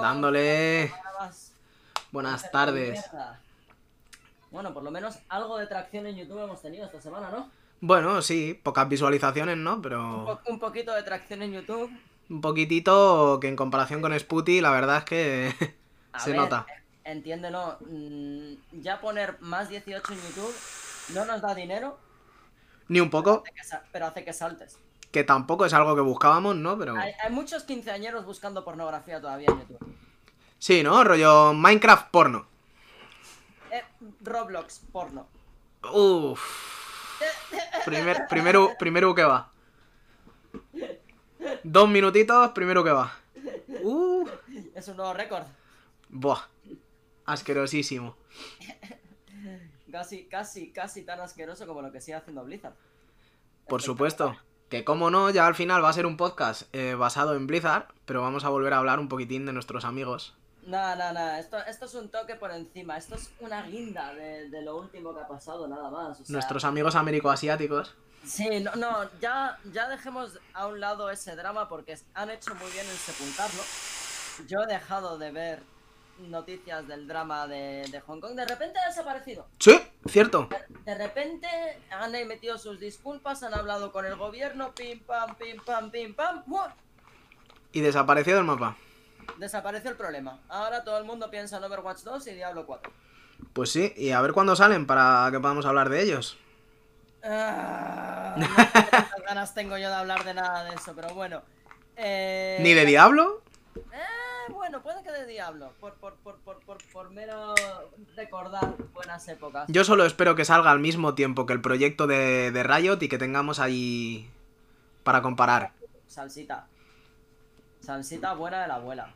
Dándole. Buenas tardes. Bueno, por lo menos algo de tracción en YouTube hemos tenido esta semana, ¿no? Bueno, sí, pocas visualizaciones, ¿no? Un, Pero po- un poquito de tracción en YouTube. un poquitito que en comparación con Sputy, la verdad es que A se ver, nota. Entiéndelo. mm, Ya poner más 18 en YouTube no nos da dinero, Ni un poco, hace que sa- pero hace que saltes. Que tampoco es algo que buscábamos, ¿no? Pero Hay, hay muchos quinceañeros buscando pornografía todavía en YouTube. sí, ¿no? Rollo Minecraft porno. Eh, Roblox, porno. Uf. Primer, primero, primero que va. Dos minutitos, primero que va. Uh. Es un nuevo récord. Buah. Asquerosísimo. Casi, casi, casi tan asqueroso como lo que sigue haciendo Blizzard. Por supuesto. Que como no, ya al final va a ser un podcast eh, basado en Blizzard, pero vamos a volver a hablar un poquitín de nuestros amigos. Nada, nada, nada. Esto, esto es un toque por encima. Esto es una guinda de, de lo último que ha pasado, nada más. o sea, Nuestros amigos américo-asiáticos. Sí, no, no, ya, ya dejemos a un lado ese drama porque han hecho muy bien en sepultarlo. Yo he dejado de ver noticias del drama de, de Hong Kong. De repente ha desaparecido. Sí, cierto. De repente han emitido sus disculpas, han hablado con el gobierno, pim pam, pim pam, pim pam. ¡mua! Y desapareció del mapa. Desapareció el problema. Ahora todo el mundo piensa en Overwatch 2 y Diablo 4. Pues sí, y a ver cuándo salen para que podamos hablar de ellos. Ah, no sé ganas tengo yo de hablar de nada de eso, pero bueno. Eh, ¿Ni de Diablo? Eh, bueno, puede que de Diablo, por, por, por, por, mero recordar buenas épocas. Yo solo espero que salga al mismo tiempo que el proyecto de, de Riot y que tengamos ahí para comparar. Salsita. Salsita buena de la abuela.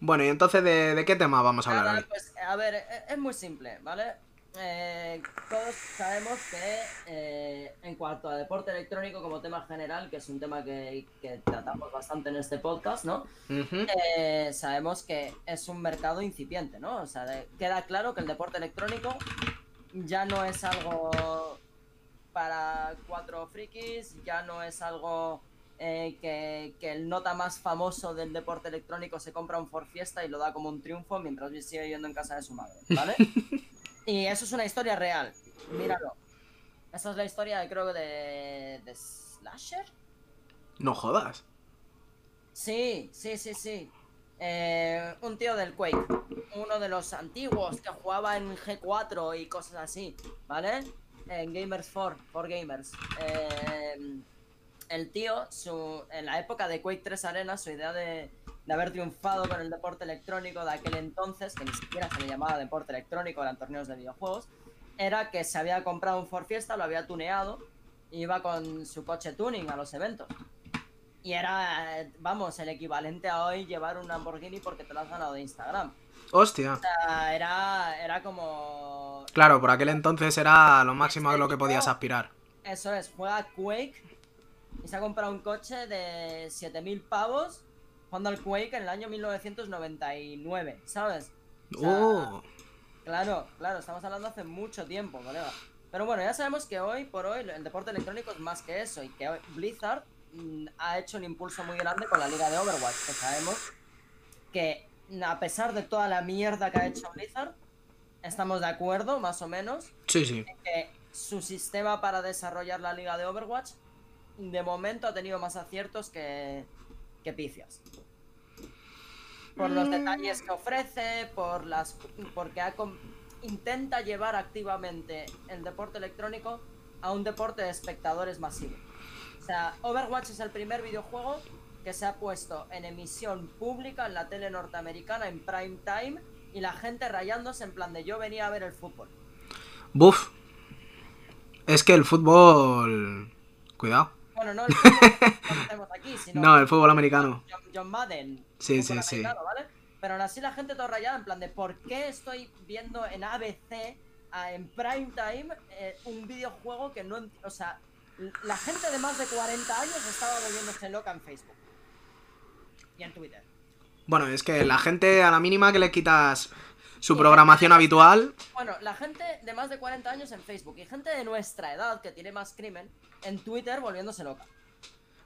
Bueno, y entonces, ¿de, de qué tema vamos a hablar Nada, hoy? pues, a ver, e- es muy simple, ¿vale? Eh, todos sabemos que eh, en cuanto a deporte electrónico como tema general, que es un tema que, que tratamos bastante en este podcast, ¿no? Eh, sabemos que es un mercado incipiente, ¿no? O sea, de- queda claro que el deporte electrónico ya no es algo para cuatro frikis, ya no es algo eh, que, que el nota más famoso del deporte electrónico se compra un For Fiesta y lo da como un triunfo mientras sigue viviendo en casa de su madre, ¿vale? y eso es una historia real, míralo. Esa es la historia, creo que de, de Slasher. No jodas. Sí, sí, sí, sí. Eh, un tío del Quake, uno de los antiguos que jugaba en G4 y cosas así, ¿vale? En Gamers 4, for Gamers. Eh, el tío, su, en la época de Quake 3 Arena, su idea de, de haber triunfado con el deporte electrónico de aquel entonces, que ni siquiera se le llamaba deporte electrónico, eran torneos de videojuegos, era que se había comprado un Ford Fiesta, lo había tuneado, y iba con su coche tuning a los eventos. Y era, vamos, el equivalente a hoy llevar un Lamborghini porque te lo has ganado de Instagram. Hostia. O sea, era, era como... Claro, por aquel entonces era lo máximo a lo que podías aspirar. Eso es, juega Quake y se ha comprado un coche de 7000 pavos jugando al Quake en el año 1999, ¿sabes? O sea, Oh. Claro, claro, estamos hablando hace mucho tiempo, colega. Pero bueno, ya sabemos que hoy por hoy el deporte electrónico es más que eso y que hoy Blizzard mm, ha hecho un impulso muy grande con la liga de Overwatch, que sabemos que a pesar de toda la mierda que ha hecho Blizzard, estamos de acuerdo, más o menos, Sí, sí. que su sistema para desarrollar la liga de Overwatch de momento ha tenido más aciertos que, que picias. Por los detalles que ofrece, por las porque ha com- intenta llevar activamente el deporte electrónico a un deporte de espectadores masivo. O sea, Overwatch es el primer videojuego que se ha puesto en emisión pública en la tele norteamericana en prime time y la gente rayándose en plan de yo venía a ver el fútbol. Buf. Es que el fútbol... Cuidado. Bueno, no el fútbol que aquí, sino No, el fútbol americano. John, John Madden. Sí, sí, sí. Pero aún así la gente todo rayada en plan de ¿por qué estoy viendo en ABC en prime time eh, un videojuego que no... O sea, la gente de más de 40 años estaba volviéndose loca en Facebook. Y en Twitter. Bueno, es que la gente a la mínima que le quitas su programación habitual... Bueno, la gente de más de 40 años en Facebook y gente de nuestra edad que tiene más crimen en Twitter volviéndose loca.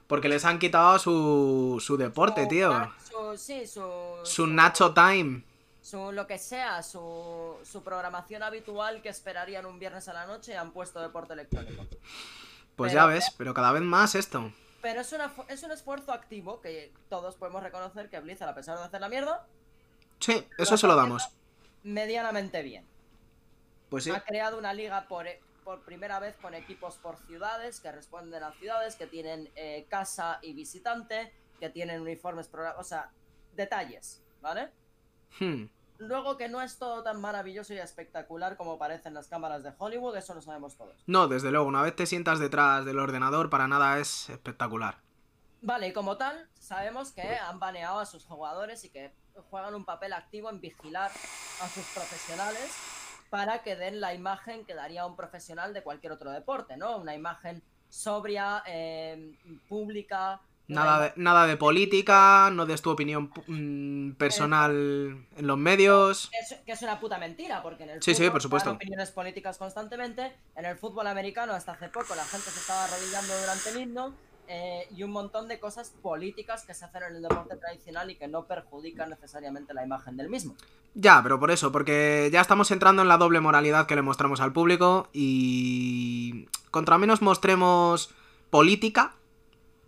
Porque les han quitado su, su deporte, Su- tío. Su, sí, su. Su Nacho Time. Su lo que sea, su, su programación habitual que esperarían un viernes a la noche han puesto deporte electrónico. Pues Pero- ya ves, pero cada vez más esto. Pero es, una, es un esfuerzo activo que todos podemos reconocer que Blizzard, a pesar de hacer la mierda, Sí, eso se lo damos. Medianamente bien. Pues sí. Ha creado una liga por, por primera vez con equipos por ciudades, que responden a ciudades, que tienen eh, casa y visitante, que tienen uniformes, o sea, detalles, ¿vale? Hmm. Luego que no es todo tan maravilloso y espectacular como parecen las cámaras de Hollywood, eso lo sabemos todos. No, desde luego, una vez te sientas detrás del ordenador, para nada es espectacular. Vale, y como tal, sabemos que han baneado a sus jugadores y que juegan un papel activo en vigilar a sus profesionales para que den la imagen que daría un profesional de cualquier otro deporte, ¿no? Una imagen sobria, eh, pública. Nada de, nada de política, no des tu opinión mm, personal en los medios. Que es, que es una puta mentira, porque en el Sí, sí, fútbol por supuesto. opiniones políticas constantemente. En el fútbol americano, hasta hace poco, la gente se estaba arrodillando durante el himno. Eh, y un montón de cosas políticas que se hacen en el deporte tradicional y que no perjudican necesariamente la imagen del mismo. Ya, pero por eso, porque ya estamos entrando en la doble moralidad que le mostramos al público y contra menos mostremos política,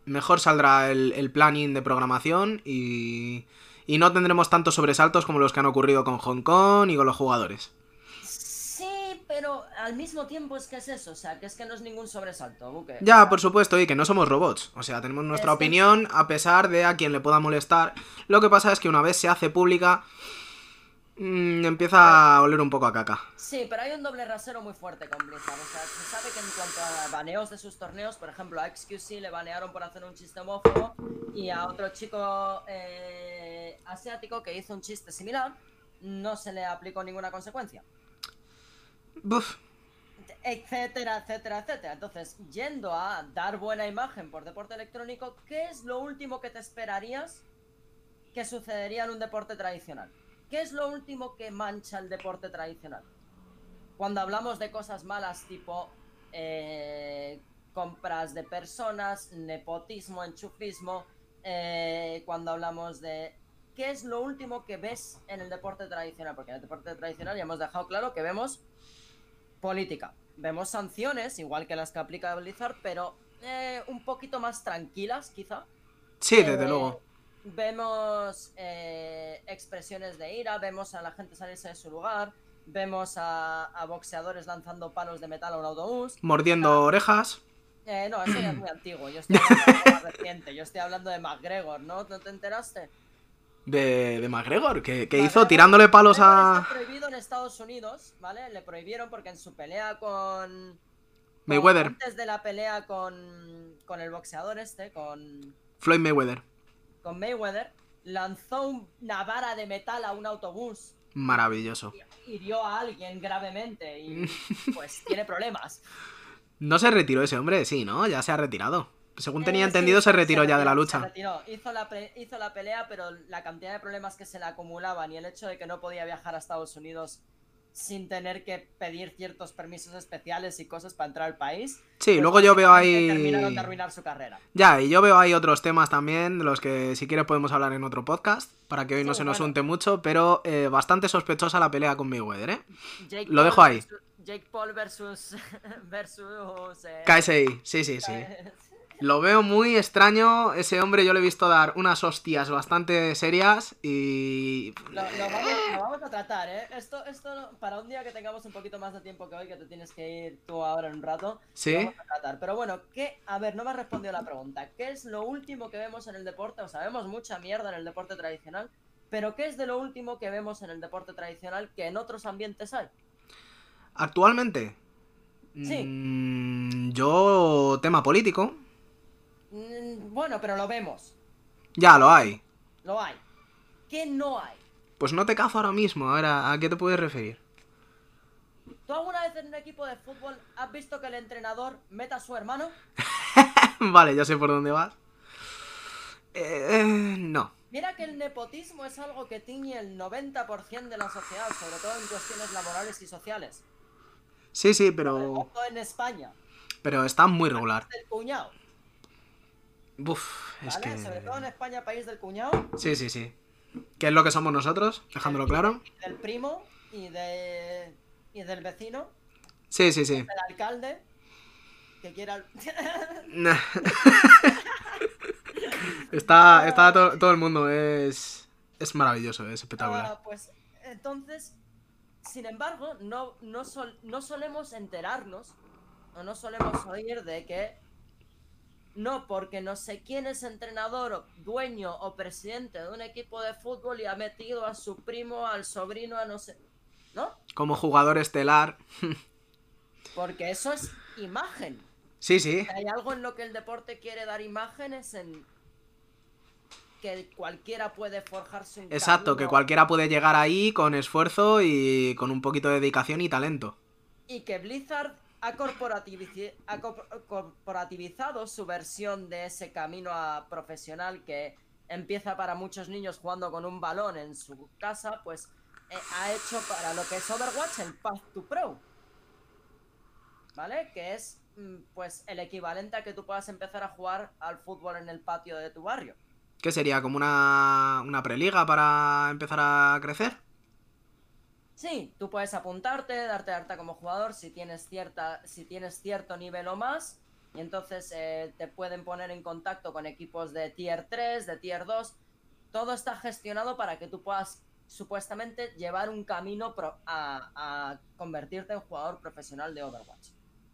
mejor saldrá el, el planning de programación y, y no tendremos tantos sobresaltos como los que han ocurrido con Hong Kong y con los jugadores. Pero al mismo tiempo es que es eso, o sea, que es que no es ningún sobresalto, buque. Ya, por supuesto, y que no somos robots. O sea, tenemos nuestra Es que- opinión a pesar de a quien le pueda molestar. Lo que pasa es que una vez se hace pública, mm, empieza a oler un poco a caca. Sí, pero hay un doble rasero muy fuerte con Blizzard. O sea, se sabe que en cuanto a baneos de sus torneos, por ejemplo, a XQC le banearon por hacer un chiste homófobo y a otro chico eh, asiático que hizo un chiste similar, no se le aplicó ninguna consecuencia. Buf. Etcétera, etcétera, etcétera. Entonces, yendo a dar buena imagen por deporte electrónico, ¿qué es lo último que te esperarías que sucedería en un deporte tradicional? ¿Qué es lo último que mancha el deporte tradicional? Cuando hablamos de cosas malas tipo eh, compras de personas, nepotismo, enchufismo, eh, cuando hablamos de qué es lo último que ves en el deporte tradicional, porque en el deporte tradicional ya hemos dejado claro que vemos política, vemos sanciones, igual que las que aplica Blizzard, pero eh, un poquito más tranquilas quizá. Sí, desde Eh, luego. Vemos eh, expresiones de ira, vemos a la gente salirse de su lugar, vemos a, a boxeadores lanzando palos de metal a un autobús. Mordiendo orejas. Eh, no, eso ya es muy antiguo, yo estoy hablando de más reciente, yo estoy hablando de McGregor, ¿no? ¿No te enteraste? De, de McGregor, que, que hizo tirándole palos a Está prohibido en Estados Unidos, ¿vale? Le prohibieron porque en su pelea con- Mayweather. Antes de la pelea con, con el boxeador este, con, Floyd Mayweather. con Mayweather, lanzó una vara de metal a un autobús Maravilloso. y hirió a alguien gravemente y pues tiene problemas. ¿No se retiró ese hombre? Sí, ¿no? Ya se ha retirado. Según tenía Eh, entendido, sí, se retiró ya de la Se lucha. retiró. Hizo la, hizo la pelea, pero la cantidad de problemas que se le acumulaban y el hecho de que no podía viajar a Estados Unidos sin tener que pedir ciertos permisos especiales y cosas para entrar al país. Sí, pues luego yo veo ahí... Terminaron de arruinar su carrera. Ya, y yo veo ahí otros temas también, de los que si quieres podemos hablar en otro podcast, para que hoy no se nos bueno. unte mucho, pero eh, bastante sospechosa la pelea con Mayweather, ¿eh? Jake Lo dejo ahí. versus- Jake Paul versus. versus. eh, KSI, sí, sí, sí. Lo veo muy extraño, ese hombre yo le he visto dar unas hostias bastante serias y... Lo, lo vamos, lo vamos a tratar, ¿eh? Esto, esto para un día que tengamos un poquito más de tiempo que hoy, que te tienes que ir tú ahora en un rato, Sí. lo vamos a tratar. Pero bueno, ¿qué? A ver, no me has respondido la pregunta. ¿Qué es lo último que vemos en el deporte? O sabemos mucha mierda en el deporte tradicional, pero ¿qué es de lo último que vemos en el deporte tradicional que en otros ambientes hay? Actualmente... Sí. mm, yo... tema político. Mm, bueno, pero lo vemos. Ya, lo hay. Lo hay. ¿Qué no hay? Pues no te cazo ahora mismo, ahora, ¿a qué te puedes referir? ¿Tú alguna vez en un equipo de fútbol has visto que el entrenador meta a su hermano? vale, ya sé por dónde vas. Eh, no. Mira que el nepotismo es algo que tiñe el 90% de la sociedad, sobre todo en cuestiones laborales y sociales. Sí, sí, pero... En España, Pero está muy regular. el cuñado. Buf, es ¿vale? que... Sobre todo en España, país del cuñado, Sí, sí, sí. ¿Qué es lo que somos nosotros? Dejándolo claro. del primo y de y del vecino, Sí, sí, sí. del alcalde, que quiera... Nah. está está to- todo el mundo, es, es maravilloso, es espectacular. Ah, pues entonces, sin embargo, no, no, sol- no solemos enterarnos o no solemos oír de que no porque no sé quién es entrenador, o dueño o presidente de un equipo de fútbol y ha metido a su primo, al sobrino, a no sé... ¿No? Como jugador estelar. Porque eso es imagen. Sí, sí. Hay algo en lo que el deporte quiere dar imágenes en que cualquiera puede forjar su Exacto, que cualquiera puede llegar ahí con esfuerzo y con un poquito de dedicación y talento. y que Blizzard ha, corporativizado su versión de ese camino a profesional que empieza para muchos niños jugando con un balón en su casa, pues eh, ha hecho para lo que es Overwatch el Path to Pro. ¿Vale? Que es mm, pues el equivalente a que tú puedas empezar a jugar al fútbol en el patio de tu barrio. ¿Qué sería? ¿Como una, una preliga para empezar a crecer? Sí, tú puedes apuntarte, darte alta como jugador si tienes cierta, si tienes cierto nivel o más, y entonces eh, te pueden poner en contacto con equipos de tier 3, de tier 2. Todo está gestionado para que tú puedas supuestamente llevar un camino pro- a, a convertirte en jugador profesional de Overwatch.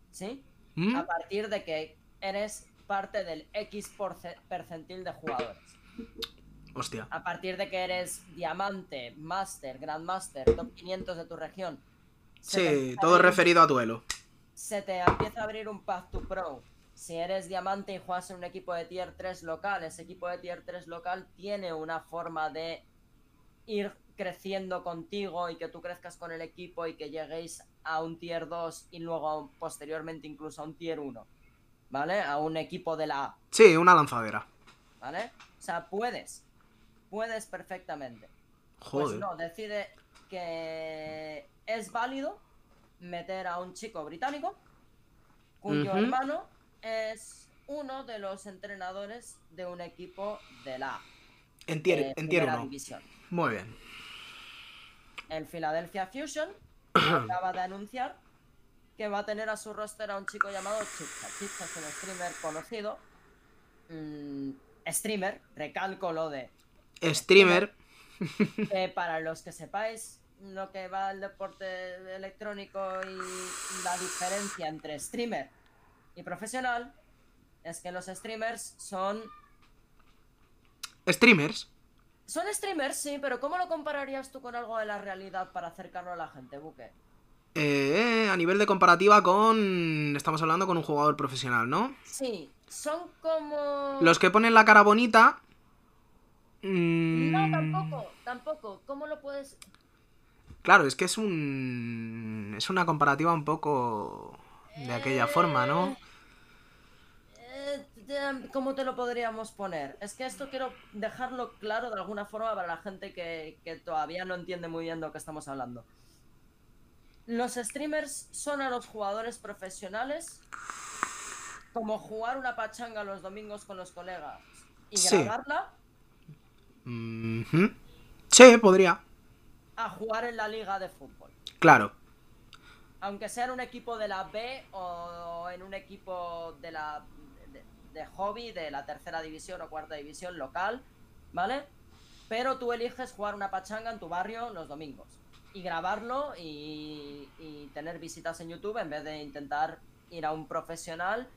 ¿Sí? ¿Mm? A partir de que eres parte del X porce- percentil de jugadores. Hostia. A partir de que eres diamante, master, grandmaster, top 500 de tu región. Sí, todo abrir referido a duelo. Se te empieza a abrir un path to pro. Si eres diamante y juegas en un equipo de tier 3 local, ese equipo de tier 3 local tiene una forma de ir creciendo contigo y que tú crezcas con el equipo y que lleguéis a un tier 2 y luego a un- posteriormente incluso a un tier 1. ¿Vale? A un equipo de la A. Sí, una lanzadera. ¿Vale? O sea, puedes. Puedes perfectamente. Pues Joder. no, decide que es válido meter a un chico británico cuyo hermano es uno de los entrenadores de un equipo de la En tier, eh, primera 1. división. Muy bien. El Philadelphia Fusion acaba de anunciar que va a tener a su roster a un chico llamado Chipsa. Chipsa es un streamer conocido. mm, streamer, recalco lo de Streamer. que para los que sepáis lo que va el deporte electrónico y la diferencia entre streamer y profesional es que los streamers son Streamers. son streamers sí pero cómo lo compararías tú con algo de la realidad para acercarlo a la gente buque Eh, a nivel de comparativa con... Estamos hablando con un jugador profesional, ¿no? sí son como Los que ponen la cara bonita... mm, no tampoco tampoco cómo lo puedes Claro, es que es un... Es una comparativa un poco... De aquella forma, ¿no? Eh, te- ¿Cómo te lo podríamos poner? Es que esto quiero dejarlo claro de alguna forma para la gente que, que todavía no entiende muy bien de lo que estamos hablando. Los streamers son a los jugadores profesionales como jugar una pachanga los domingos con los colegas y Sí. Mhm. Sí, podría. a jugar en la liga de fútbol. Claro. aunque sea en un equipo de la B o en un equipo de la de, de hobby de la tercera división o cuarta división local, ¿vale? Pero tú eliges jugar una pachanga en tu barrio los domingos y grabarlo y, y tener visitas en YouTube en vez de intentar ir a un profesional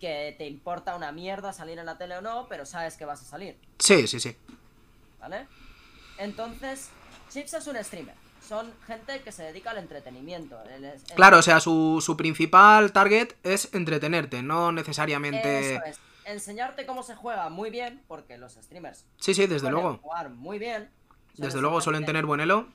que te importa una mierda salir en la tele o no, pero sabes que vas a salir. Sí, sí, sí. ¿Vale? Entonces, Chips es un streamer. Son gente que se dedica al entretenimiento. El- el- Claro, o sea, su, su principal target es entretenerte, no necesariamente... Eso es. Enseñarte cómo se juega muy bien, porque los streamers Sí, sí, desde luego. jugar muy bien. Desde luego suelen tener buen elo.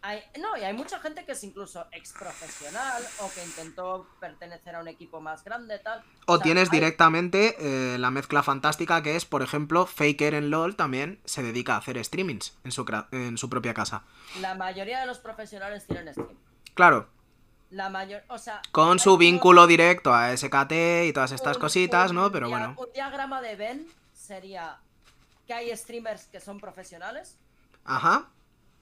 Hay- no, y hay mucha gente que es incluso ex profesional o que intentó pertenecer a un equipo más grande, tal. O sea, tienes hay- directamente eh, la mezcla fantástica que es, por ejemplo, Faker en LOL también se dedica a hacer streamings en su, en su propia casa. La mayoría de los profesionales tienen stream. Claro, La mayor, o sea, Con su vínculo directo a SKT y todas estas un- cositas, un ¿no? Pero bueno. Un diagrama de Venn sería que hay streamers que son profesionales, Ajá.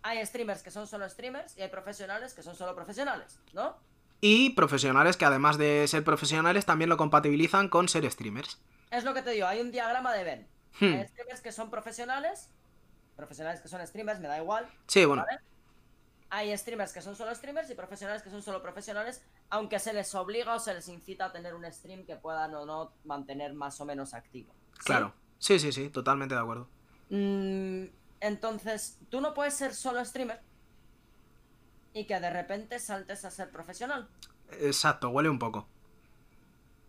Hay streamers que son solo streamers y hay profesionales que son solo profesionales, ¿no? Y profesionales que además de ser profesionales también lo compatibilizan con ser streamers. Es lo que te digo, hay un diagrama de Venn. Hmm. Hay streamers que son profesionales, profesionales que son streamers, me da igual. Sí, bueno. ¿Vale? Hay streamers que son solo streamers y profesionales que son solo profesionales, aunque se les obliga o se les incita a tener un stream que puedan o no mantener más o menos activo. ¿Sí? Claro. Sí, sí, sí, totalmente de acuerdo. Mm, entonces, tú no puedes ser solo streamer y que de repente saltes a ser profesional. Exacto, huele un poco.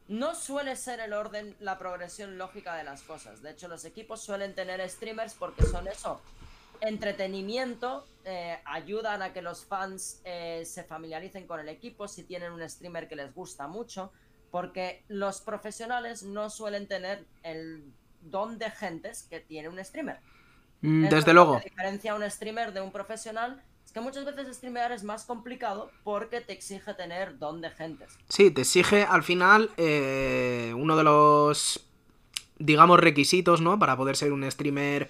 No suele ser el orden, la progresión lógica de las cosas. De hecho, los equipos suelen tener streamers porque son eso. Entretenimiento, eh, ayudan a que los fans eh, se familiaricen con el equipo si tienen un streamer que les gusta mucho. Porque los profesionales no suelen tener el don de gentes que tiene un streamer. Mm, Desde es lo luego. que diferencia a un streamer de un profesional. Es que muchas veces streamear es más complicado porque te exige tener don de gentes. Sí, te exige al final eh, uno de los, digamos, requisitos, ¿no? Para poder ser un streamer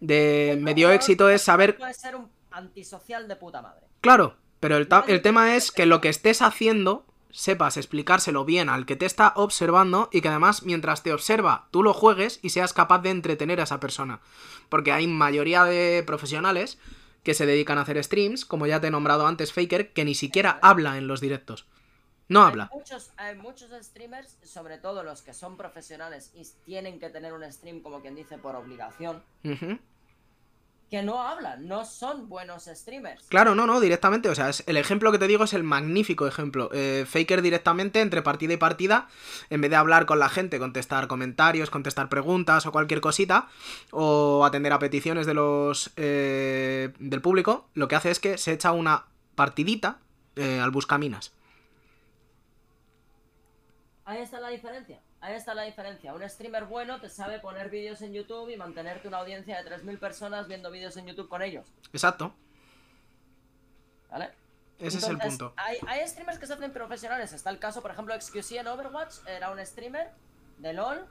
de medio éxito es saber... Puede ser un antisocial de puta madre. Claro, pero el, el tema es que lo que estés haciendo sepas explicárselo bien al que te está observando y que además mientras te observa tú lo juegues y seas capaz de entretener a esa persona. Porque hay mayoría de profesionales que se dedican a hacer streams, como ya te he nombrado antes Faker, que ni siquiera habla en los directos. No habla. Hay muchos, hay muchos streamers, sobre todo los que son profesionales y tienen que tener un stream, como quien dice, por obligación. Que no hablan, no son buenos streamers. Claro, no, no, directamente. O sea, es, el ejemplo que te digo es el magnífico ejemplo. Eh, Faker directamente, entre partida y partida, en vez de hablar con la gente, contestar comentarios, contestar preguntas o cualquier cosita, o atender a peticiones de los eh, del público, lo que hace es que se echa una partidita eh, al buscaminas. Ahí está la diferencia. Ahí está la diferencia. Un streamer bueno te sabe poner vídeos en YouTube y mantenerte una audiencia de 3.000 personas viendo vídeos en YouTube con ellos. Exacto. ¿Vale? Ese es el punto. Hay, hay streamers que se hacen profesionales. Está el caso, por ejemplo, XQC en Overwatch. Era un streamer de LOL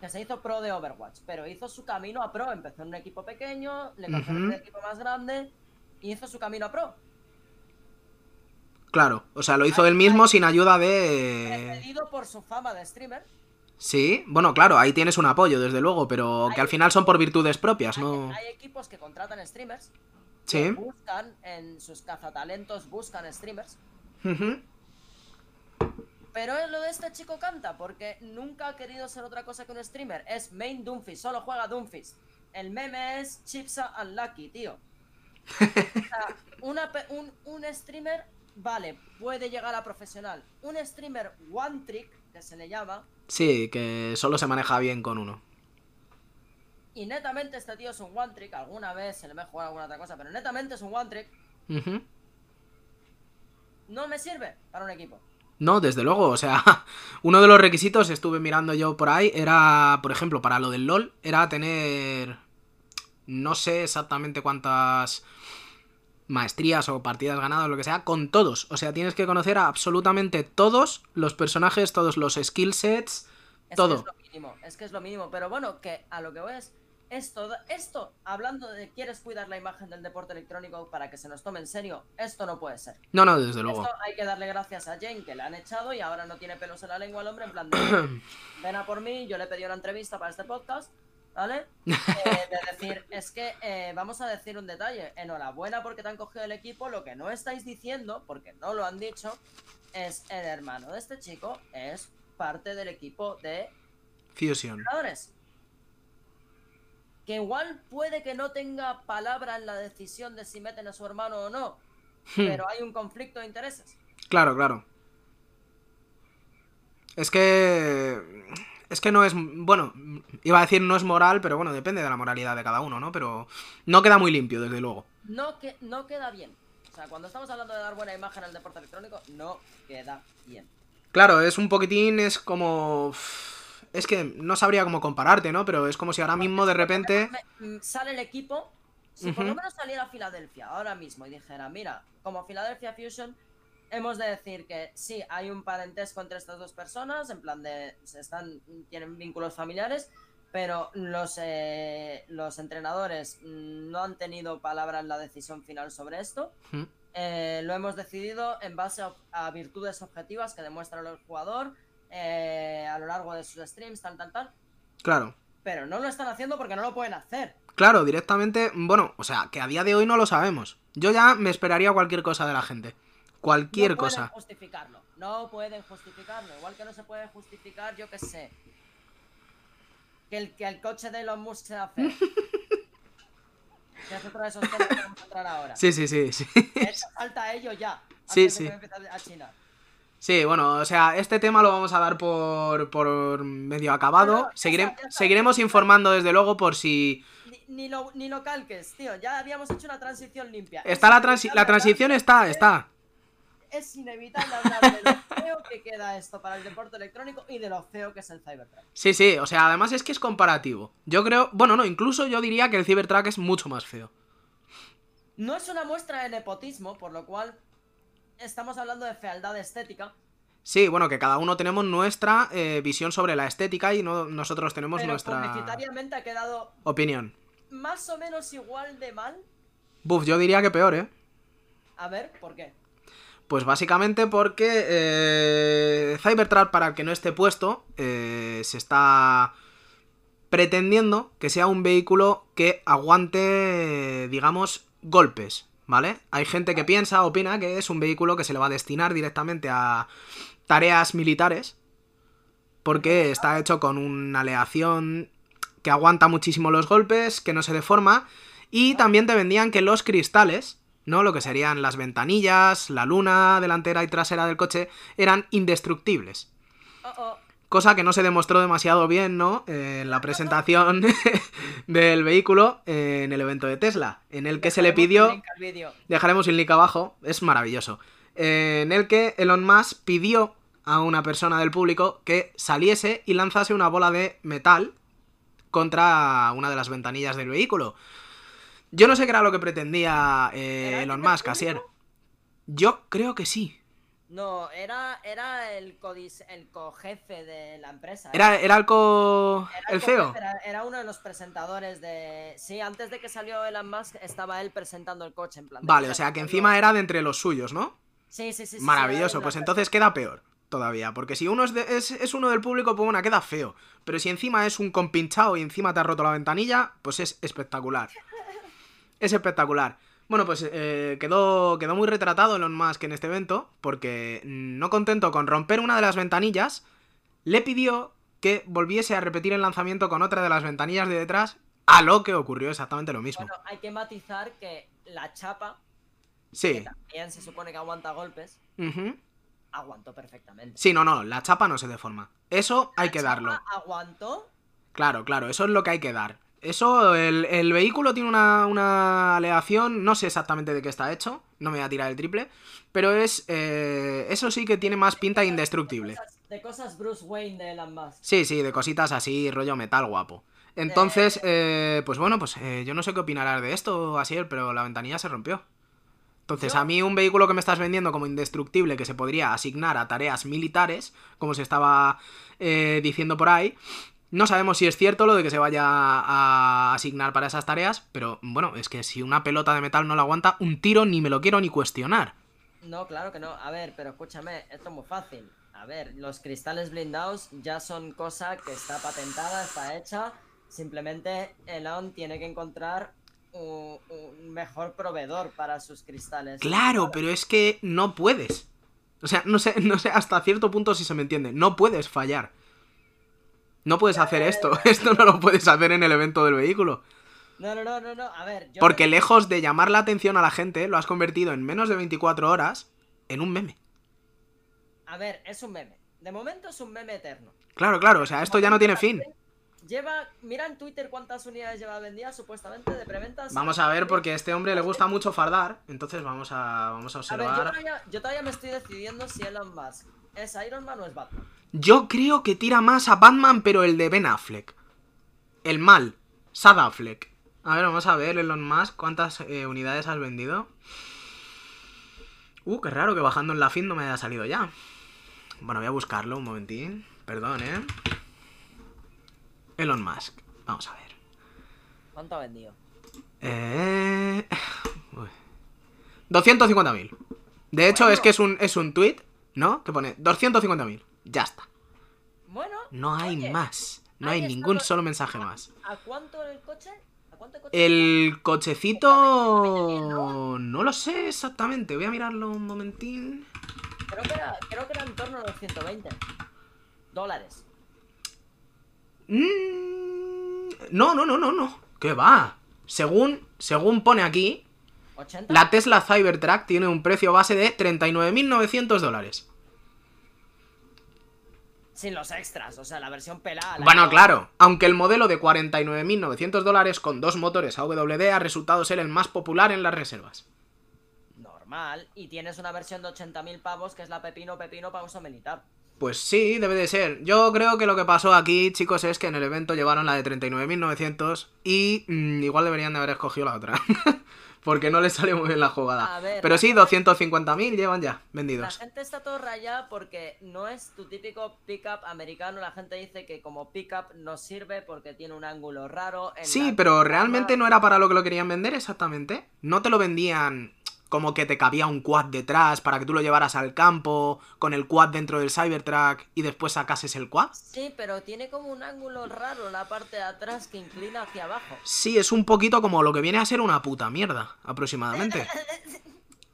que se hizo pro de Overwatch. Pero hizo su camino a pro. Empezó en un equipo pequeño, le cogieron Ujú. un equipo más grande y hizo su camino a pro. Claro, o sea, lo hizo él mismo sin ayuda de... Precedido por su fama de streamer. Sí, bueno, claro, ahí tienes un apoyo, desde luego, pero que al final son por virtudes propias, ¿no? hay equipos que contratan streamers. Sí. Que buscan en sus cazatalentos, buscan streamers. Ujú. Pero es lo de este chico canta, porque nunca ha querido ser otra cosa que un streamer. Es main Doomfist, solo juega Doomfist. El meme es Chipsa Unlucky, tío. O sea, una pe- un, un streamer, vale, puede llegar a profesional. Un streamer one trick, que se le llama, Sí, que solo se maneja bien con uno. y netamente este tío es un one trick, alguna vez se le ve jugar alguna otra cosa, pero netamente es un one trick, no me sirve para un equipo. No, desde luego, o sea, uno de los requisitos, estuve mirando yo por ahí, era, por ejemplo, para lo del LOL, era tener, no sé exactamente cuántas maestrías o partidas ganadas, lo que sea, con todos. O sea, tienes que conocer a absolutamente todos los personajes, todos los skill sets, Es todo. que es lo mínimo, es que es lo mínimo. Pero bueno, que a lo que voy es. Esto, esto, hablando de quieres cuidar la imagen del deporte electrónico para que se nos tome en serio, esto no puede ser. No, no, desde luego. Esto hay que darle gracias a Jane que le han echado y ahora no tiene pelos en la lengua el hombre. En plan, de, ven a por mí, yo le pedí una entrevista para este podcast, ¿vale? Eh, de decir, es que eh, vamos a decir un detalle. Enhorabuena porque te han cogido el equipo. Lo que no estáis diciendo, porque no lo han dicho, es el hermano de este chico es parte del equipo de Fusion. Que igual puede que no tenga palabra en la decisión de si meten a su hermano o no, Hmm. pero hay un conflicto de intereses. Claro, claro. Es que. Es que no es. Bueno, iba a decir no es moral, pero bueno, depende de la moralidad de cada uno, ¿no? Pero no queda muy limpio, desde luego. No, que, no queda bien. O sea, cuando estamos hablando de dar buena imagen al deporte electrónico, no queda bien. Claro, es un poquitín, es como. Es que no sabría cómo compararte, ¿no? Pero es como si ahora mismo de repente. Sale el equipo. Si por lo menos saliera Filadelfia ahora mismo y dijera, mira, como Philadelphia Fusion, hemos de decir que sí, hay un parentesco entre estas dos personas, en plan de, se están, tienen vínculos familiares, pero los, eh, los entrenadores no han tenido palabra en la decisión final sobre esto. Mm. Eh, lo hemos decidido en base a, a virtudes objetivas que demuestra el jugador eh, a lo largo de sus streams, tal, tal, tal. Claro. Pero no lo están haciendo porque no lo pueden hacer. Claro, directamente, bueno, o sea, que a día de hoy no lo sabemos. Yo ya me esperaría cualquier cosa de la gente. Cualquier no pueden cosa. justificarlo. No pueden justificarlo. Igual que no se puede justificar, yo qué sé. Que el, que el coche de Elon Musk sea feo. que es otro de esos temas que vamos a entrar ahora. Sí, sí, sí, sí. De hecho, falta a ello ya. Sí, antes de sí. que empiece a chinar. Sí, bueno, o sea, este tema lo vamos a dar por, por medio acabado. No, no, ya Seguire- está, seguiremos informando desde luego por si... Ni, ni lo, ni lo calques, tío. Ya habíamos hecho una transición limpia. Está Es la, transi- la transición está, está. Es inevitable hablar de lo feo que queda esto para el deporte electrónico y de lo feo que es el Cybertruck. Sí, sí, o sea, además es que es comparativo. Yo creo, bueno, no, incluso yo diría que el Cybertruck es mucho más feo. No es una muestra de nepotismo, por lo cual estamos hablando de fealdad estética. Sí, bueno, que cada uno tenemos nuestra eh, visión sobre la estética y no, nosotros tenemos pero nuestra ha quedado opinión. más o menos igual de mal. Buf, yo diría que peor, ¿eh? A ver, ¿por qué? Pues básicamente porque eh, Cybertruck, para que no esté puesto, eh, se está pretendiendo que sea un vehículo que aguante, digamos, golpes, ¿vale? Hay gente que piensa, opina que es un vehículo que se le va a destinar directamente a tareas militares, porque está hecho con una aleación que aguanta muchísimo los golpes, que no se deforma, y también te vendían que los cristales, ¿no? Lo que serían las ventanillas, la luna delantera y trasera del coche, eran indestructibles. Oh, oh. Cosa que no se demostró demasiado bien, ¿no? Eh, en la presentación del vehículo eh, en el evento de Tesla, en el que se le pidió... el. Dejaremos el link abajo, es maravilloso. Eh, en el que Elon Musk pidió a una persona del público que saliese y lanzase una bola de metal contra una de las ventanillas del vehículo. Yo no sé qué era lo que pretendía eh, ¿Era Elon el Musk? Asier. Yo creo que sí. No, era, era el, el cojefe de la empresa. ¿eh? Era, era el co... Era el CEO. cojefe, Era, era uno de los presentadores de... Sí, antes de que salió Elon Musk estaba él presentando el coche en plan... Vale, o sea que encima era de entre los suyos, ¿no? Sí, sí, sí. Maravilloso, pues entonces queda peor todavía. Porque si uno es, de- es, es uno del público, pues bueno, queda feo. Pero si encima es un compinchado y encima te ha roto la ventanilla, pues es espectacular. Es espectacular. Bueno, pues eh, quedó, quedó muy retratado Elon Musk en este evento, porque no contento con romper una de las ventanillas, le pidió que volviese a repetir el lanzamiento con otra de las ventanillas de detrás, a lo que ocurrió exactamente lo mismo. Bueno, hay que matizar que la chapa, que Sí. también se supone que aguanta golpes, aguantó perfectamente. Sí, no, no, la chapa no se deforma. Eso hay que chapa darlo. Aguantó. Claro, claro, eso es lo que hay que dar. Eso, el, el vehículo tiene una, una aleación, no sé exactamente de qué está hecho, no me voy a tirar el triple, pero es, eh, eso sí que tiene más pinta de indestructible. Cosas- de cosas Bruce Wayne de Elon Musk. Sí, sí, de cositas así, rollo metal guapo. Entonces, eh, pues bueno, pues eh, yo no sé qué opinarás de esto, Asier, pero la ventanilla se rompió. Entonces, a mí un vehículo que me estás vendiendo como indestructible, que se podría asignar a tareas militares, como se estaba eh, diciendo por ahí, no sabemos si es cierto lo de que se vaya a asignar para esas tareas, pero bueno, es que si una pelota de metal no la aguanta, un tiro ni me lo quiero ni cuestionar. No, claro que no. A ver, pero escúchame, esto es muy fácil. A ver, los cristales blindados ya son cosa que está patentada, está hecha. Simplemente Elon tiene que encontrar un, un mejor proveedor para sus cristales. Claro, pero es que no puedes. O sea, no sé, no sé hasta cierto punto si se me entiende. No puedes fallar. No puedes hacer esto. Esto no lo puedes hacer en el evento del vehículo. No, no, no, no, no. A ver, yo. Porque lejos de llamar la atención a la gente, lo has convertido en menos de 24 horas en un meme. A ver, es un meme. De momento es un meme eterno. Claro, claro, o sea, esto ya no tiene fin. Lleva. Mira en Twitter cuántas unidades lleva vendidas supuestamente de preventas. Vamos a ver, porque a este hombre le gusta mucho fardar. Entonces vamos a, vamos a A ver, yo observar. todavía, yo todavía me estoy decidiendo si Elon Musk es Iron Man o es Batman. Yo creo que tira más a Batman, pero el de Ben Affleck. El mal. Sad Affleck. A ver, vamos a ver, Elon Musk, ¿cuántas eh, unidades has vendido? Uh, qué raro que bajando en la fin no me haya salido ya. Bueno, voy a buscarlo un momentín. Perdón, ¿eh? Elon Musk. Vamos a ver. ¿Cuánto ha vendido? Eh... uy. 250.000. De hecho, Bueno. es que es un, es un tweet, ¿no? Que pone 250.000. Ya está. Bueno. No hay oye, más. No hay ningún lo- solo mensaje más. ¿A cuánto el coche? ¿A cuánto el coche? El cochecito... No lo sé exactamente. Voy a mirarlo un momentín. Creo que era, creo que era en torno a los 120 dólares. Mm, No, no, no, no, no. ¿Qué va? Según, según pone aquí, 80. la Tesla Cybertruck tiene un precio base de 39.900 dólares. Sin los extras, o sea, la versión pelada. la Bueno, que- claro, aunque el modelo de 49.900 dólares con dos motores AWD ha resultado ser el más popular en las reservas. Normal. Y tienes una versión de 80.000 pavos que es la Pepino Pepino para uso militar. Pues sí, debe de ser. Yo creo que lo que pasó aquí, chicos, es que en el evento llevaron la de 39.900 y mm, igual deberían de haber escogido la otra. Porque no les salió muy bien la jugada. Ver, Pero la sí, gente- 250.000 llevan ya La vendidos. gente está todo rayada porque no es tu típico pickup americano. La gente dice que como pickup no sirve porque tiene un ángulo raro. en Sí, la pero realmente no era para lo que lo querían vender exactamente. No te lo vendían como que te cabía un quad detrás para que tú lo llevaras al campo con el quad dentro del Cybertruck y después sacases el quad. Sí, pero tiene como un ángulo raro la parte de atrás que inclina hacia abajo. Sí, es un poquito como lo que viene a ser una puta mierda, aproximadamente.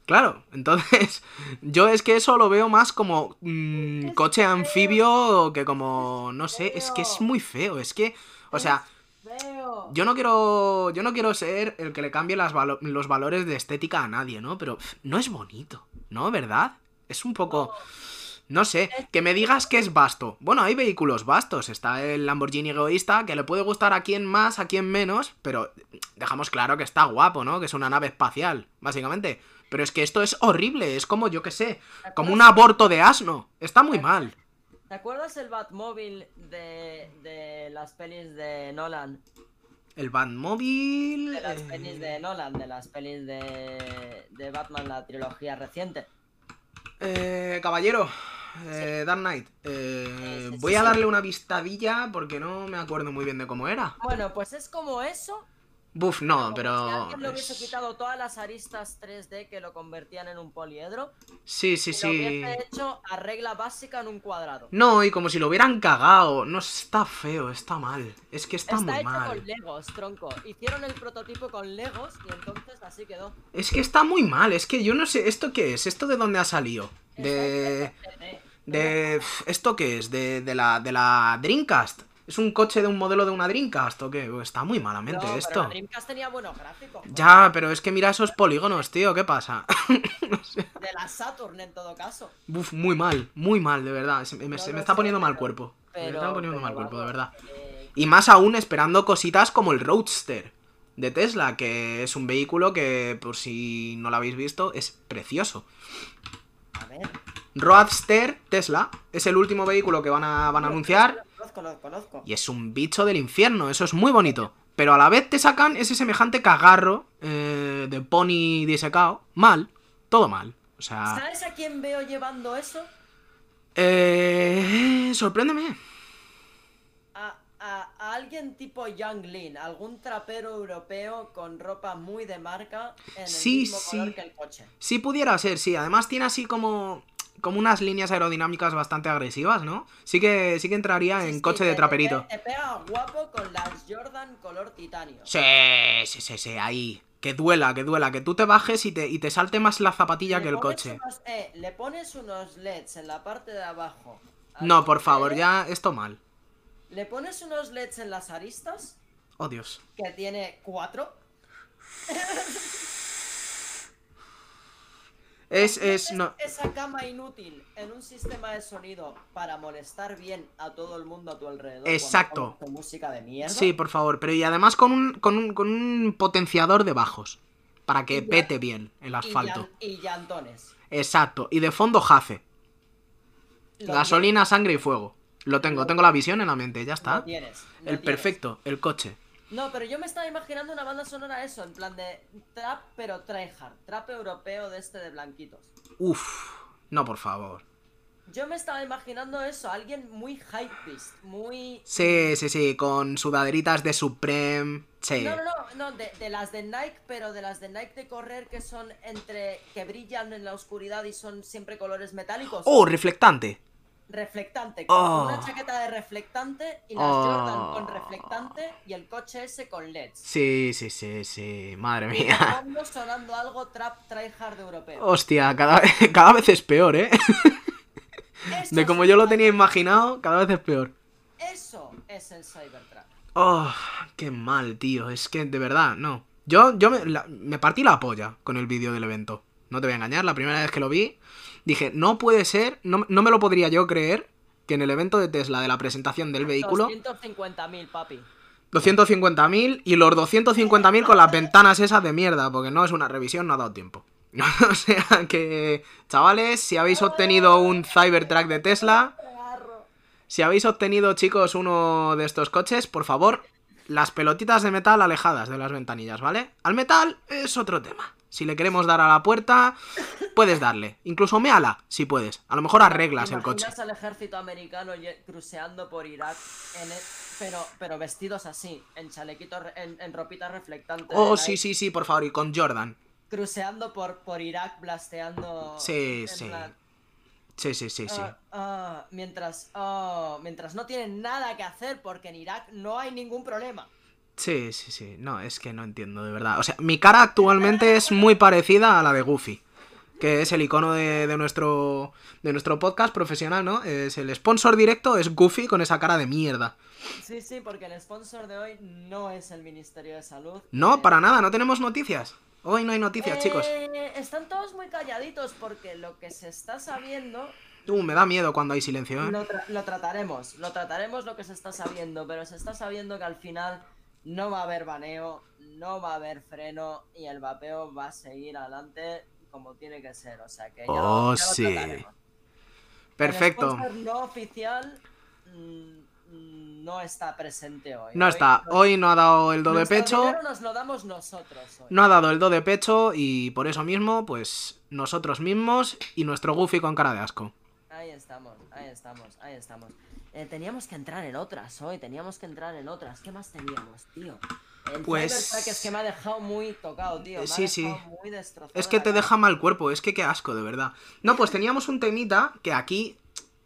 Claro, entonces yo es que eso lo veo más como mm, coche anfibio que como, no sé, es que es muy feo, es que, o sea, Yo no quiero, yo no quiero ser el que le cambie las valo- los valores de estética a nadie, ¿no? Pero no es bonito, ¿no? ¿Verdad? Es un poco... No sé, que me digas que es vasto. Bueno, hay vehículos vastos. Está el Lamborghini egoísta, que le puede gustar a quien más, a quien menos, pero dejamos claro que está guapo, ¿no? Que es una nave espacial, básicamente. Pero es que esto es horrible, es como, yo qué sé, como un aborto de asno. Está muy mal. ¿Te acuerdas el Batmóvil de, de las pelis de Nolan? El Batmóvil... De las eh, pelis de Nolan, de las pelis de, de Batman, la trilogía reciente. Eh, caballero, eh, Dark Knight, eh, voy a darle una vistadilla porque no me acuerdo muy bien de cómo era. Bueno, pues es como eso. Buf, no, pero... Si alguien le hubiese es- quitado todas las aristas 3D que lo convertían en un poliedro. Sí, sí, y sí. Lo hubiese hecho a regla básica en un cuadrado. No, y como si lo hubieran cagado. No, está feo, está mal. Es que está, Está muy hecho mal. con Legos, tronco. Hicieron el prototipo con Legos y entonces así quedó. Es que está muy mal. Es que yo no sé, ¿esto qué es? ¿Esto de dónde ha salido? De... Está hecho en 3D. de ¿Esto qué es? De, de la, de la Dreamcast. ¿Es un coche de un modelo de una Dreamcast o qué? Está muy malamente No, pero esto. la Dreamcast tenía buenos gráficos. Ya, pero es que mira esos polígonos, tío. ¿Qué pasa? De la Saturn en todo caso. Buf, muy mal, muy mal, de verdad. Se me, No se me lo está sé, poniendo mal pero- cuerpo. me está poniendo pero mal cuerpo, de verdad. Y más aún esperando cositas como el Roadster de Tesla, que es un vehículo que, por si no lo habéis visto, es precioso. a ver. Roadster Tesla es el último vehículo que van a, van a anunciar conozco, lo conozco. y es un bicho del infierno, eso es muy bonito. Pero a la vez te sacan ese semejante cagarro eh, de pony disecado. Mal, todo mal. O sea... ¿Sabes a quién veo llevando eso? Eh... Sorpréndeme. A, a- a alguien tipo Young Lin, algún trapero europeo con ropa muy de marca en el Sí, mismo color sí. que el coche. Sí pudiera ser, sí. Además tiene así como como unas líneas aerodinámicas bastante agresivas, ¿no? Sí que sí que entraría Sí, en sí, coche de traperito. pe- Te, pega guapo con las Jordan color titanio. Sí, sí, sí, sí, ahí. Que duela, que duela, que tú te bajes y te, y te salte más la zapatilla Le que el coche. unos- eh, le pones unos LEDs en la parte de abajo. No, por favor, ya esto mal. Le pones unos LEDs en las aristas, Oh, Dios. que tiene cuatro. Es, es, no. Esa cama inútil en un sistema de sonido para molestar bien a todo el mundo a tu alrededor. Exacto. tu música de mierda. Sí, por favor, pero y además con un, con un, con un potenciador de bajos. Para que Y ya- pete bien el asfalto. y llantones. Exacto. Y de fondo jace. Lo Gasolina, sangre y fuego. Lo tengo, tengo la visión en la mente, ya tienes, está. lo tienes, lo El tienes. perfecto, el coche. No, pero yo me estaba imaginando una banda sonora eso, en plan de trap, pero tryhard. Trap europeo de este de blanquitos. Uf, no, por favor. Yo me estaba imaginando eso, alguien muy hypebeast, muy... Sí, sí, sí, con sudaderitas de Supreme. Sí. No, no, no, no de, de las de Nike, pero de las de Nike de correr que son entre... que brillan en la oscuridad y son siempre colores metálicos. Oh, reflectante. Reflectante, con Oh. una chaqueta de reflectante y las Oh. Jordan con reflectante y el coche ese con LEDs. Sí, sí, sí, sí. Madre Y mía. fondo sonando algo trap tryhard europeo. Hostia, cada, cada vez es peor, ¿eh? Eso De como yo lo tenía imaginado, cada vez es peor. Eso es el Cybertruck. Oh, qué mal, tío. Es que de verdad, no. Yo, yo me, la- me partí la polla con el vídeo del evento. No te voy a engañar, la primera vez que lo vi, dije, no puede ser, no, no me lo podría yo creer que en el evento de Tesla de la presentación del vehículo, 250.000, papi. 250.000 y los 250.000 con las ventanas esas de mierda, porque no es una revisión, no ha dado tiempo. o sea que, chavales, si habéis obtenido un Cybertruck de Tesla, si habéis obtenido, chicos, uno de estos coches, por favor, las pelotitas de metal alejadas de las ventanillas, ¿vale? Al metal es otro tema. Si le queremos dar a la puerta, puedes darle. Incluso méala, si puedes. A lo mejor arreglas el coche. ¿Imaginas al ejército americano cruceando por Irak, en e- pero, pero vestidos así, en chalequitos, en, en ropitas reflectantes? Oh, sí, sí, sí, por favor, y con Jordan. Cruceando por, por Irak, blasteando. Sí, sí. plan, Sí, sí, sí, sí. ah, ah, mientras, oh, mientras no tienen nada que hacer porque en Irak no hay ningún problema. Sí, sí, sí. No, es que no entiendo, de verdad. O sea, mi cara actualmente es muy parecida a la de Goofy. Que es el icono de, de nuestro, de nuestro podcast profesional, ¿no? Es el sponsor directo, es Goofy con esa cara de mierda. Sí, sí, porque el sponsor de hoy no es el Ministerio de Salud. No, Eh, para nada, no tenemos noticias. Hoy no hay noticias, chicos. Eh, Están todos muy calladitos porque lo que se está sabiendo Uh, me da miedo cuando hay silencio, ¿eh? lo, tra- lo trataremos. Lo trataremos lo que se está sabiendo, pero se está sabiendo que al final no va a haber baneo, no va a haber freno y el vapeo va a seguir adelante como tiene que ser. O sea que ya, Oh, lo- ya lo sí. trataremos. Perfecto. El no oficial mm, no está presente hoy. No Hoy está. Hoy no ha dado el do de pecho. nos lo damos nosotros hoy. No ha dado el do de pecho y por eso mismo, pues nosotros mismos y nuestro Goofy con cara de asco. Ahí estamos, ahí estamos, ahí estamos. Eh, teníamos que entrar en otras hoy, teníamos que entrar en otras. ¿Qué más teníamos, tío? El Pues- es que me ha dejado muy tocado, tío. Me Sí, ha sí. muy Es que te deja mal cuerpo, es que qué asco, de verdad. No, pues teníamos un temita que aquí,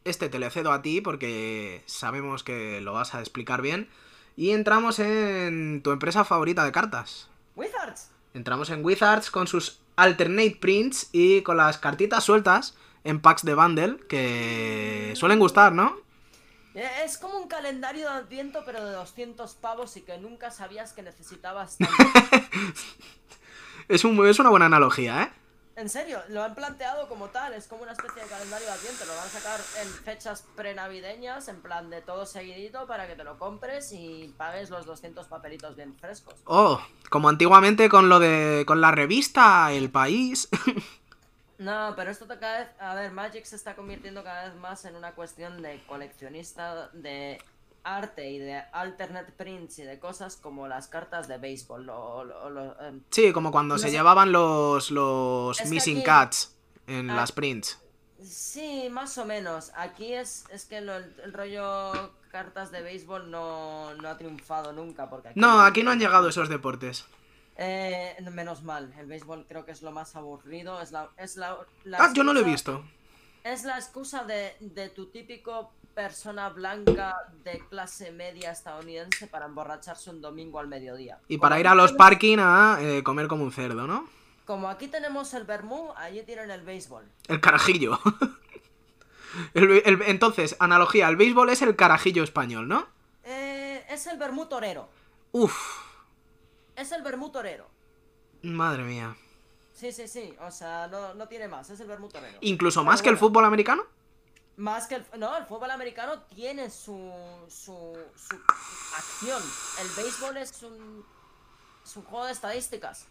este te le cedo a ti porque sabemos que lo vas a explicar bien. Y entramos en tu empresa favorita de cartas. Wizards. Entramos en Wizards con sus alternate prints y con las cartitas sueltas en packs de bundle que suelen gustar, ¿no? Eh, Es como un calendario de adviento, pero de 200 pavos y que nunca sabías que necesitabas tanto. Es, un, es una buena analogía, ¿eh? en serio, lo han planteado como tal, es como una especie de calendario de adviento. Lo van a sacar en fechas prenavideñas, en plan de todo seguidito, para que te lo compres y pagues los 200 papelitos bien frescos. Oh, como antiguamente con lo de. con la revista El País. No, pero esto cada vez. A ver, Magic se está convirtiendo cada vez más en una cuestión de coleccionista de arte y de alternate prints y de cosas como las cartas de béisbol. Lo, lo- lo, em, Sí, como cuando No se sé. llevaban los, los Es Missing aquí- Cats en Ah. las prints. sí, más o menos. Aquí es, es que lo- el, el rollo cartas de béisbol no, no ha triunfado nunca. Porque aquí No, aquí no han llegado esos deportes. Eh, menos mal, el béisbol creo que es lo más aburrido. Es la, es la, la Ah, yo no lo he visto. Es la excusa de, de tu típico persona blanca de clase media estadounidense para emborracharse un domingo al mediodía. Y Como para ir a los tenemos- parking a eh, comer como un cerdo, ¿no? Como aquí tenemos el vermú, allí tienen el béisbol. El carajillo. El- el- entonces, analogía, el béisbol es el carajillo español, ¿no? Eh, es el vermú torero. Uf, Es el vermú torero. madre mía. Sí, sí, sí. O sea, no, no tiene más. Es el vermú torero. Incluso más Pero que el fútbol americano. Más que el... No, el fútbol americano tiene su, su, su acción. El béisbol es un... Es un juego de estadísticas.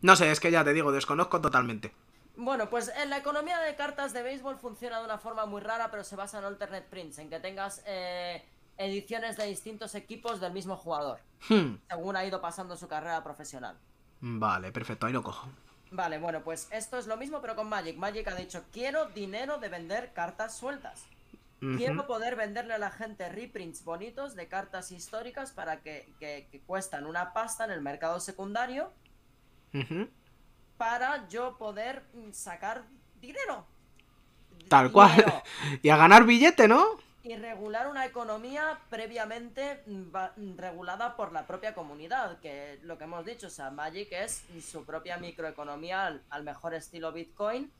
No sé, es que ya te digo, desconozco totalmente. Bueno, pues en la economía de cartas de béisbol funciona de una forma muy rara, pero se basa en alternate prints, en que tengas eh, ediciones de distintos equipos del mismo jugador, Hmm, según ha ido pasando su carrera profesional. Vale, perfecto, ahí lo cojo. Vale, bueno, pues esto es lo mismo pero con Magic. Magic ha dicho, quiero dinero de vender cartas sueltas. Quiero poder venderle a la gente reprints bonitos de cartas históricas para que, que- que cuestan una pasta en el mercado secundario para yo poder mm, sacar dinero. Tal cual. Y a ganar billete, ¿no? Y regular una economía previamente mm, mm, regulada por la propia comunidad, que lo que hemos dicho, o sea, Magic es su propia microeconomía al, al mejor estilo Bitcoin,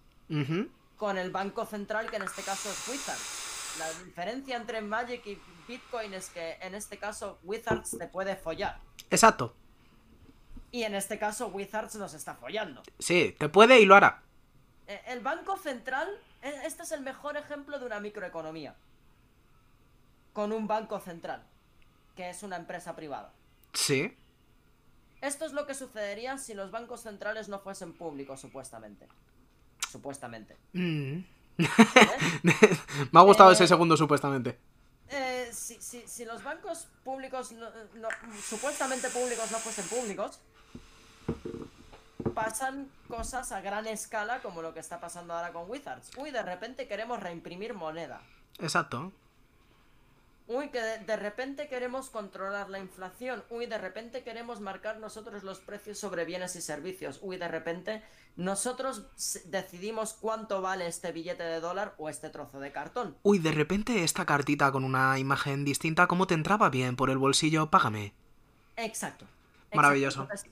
con el banco central, que en este caso es Wizards. La diferencia entre Magic y Bitcoin es que en este caso Wizards te puede follar. Exacto. Y en este caso Wizards nos está follando. Sí, que puede y lo hará. Eh, El banco central, e- este es el mejor ejemplo de una microeconomía. Con un banco central, que es una empresa privada. Sí. Esto es lo que sucedería si los bancos centrales no fuesen públicos, supuestamente. Supuestamente. Mm. ¿vale? Me ha gustado Eh, ese segundo, supuestamente. Eh, si, si- si los bancos públicos, no- no- supuestamente públicos, no fuesen públicos, pasan cosas a gran escala como lo que está pasando ahora con Wizards. Uy, de repente queremos reimprimir moneda. Exacto. Uy, que de, de repente queremos controlar la inflación. Uy, de repente queremos marcar nosotros los precios sobre bienes y servicios. Uy, de repente nosotros decidimos cuánto vale este billete de dólar o este trozo de cartón. Uy, de repente esta cartita con una imagen distinta, ¿cómo te entraba bien por el bolsillo? Págame. Exacto. Maravilloso. Exacto.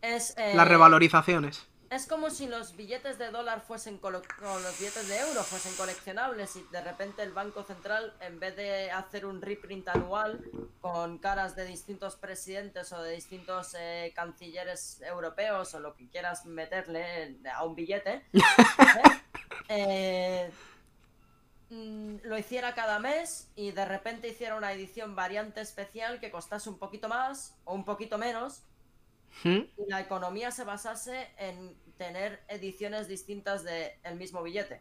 Es, eh, Las revalorizaciones. Es como si los billetes de dólar fuesen o los billetes de euro fuesen coleccionables y de repente el Banco Central, en vez de hacer un reprint anual con caras de distintos presidentes o de distintos eh, cancilleres europeos o lo que quieras meterle a un billete, ¿eh? Eh, mm, lo hiciera cada mes y de repente hiciera una edición variante especial que costase un poquito más o un poquito menos ¿Mm? y la economía se basase en tener ediciones distintas del mismo billete.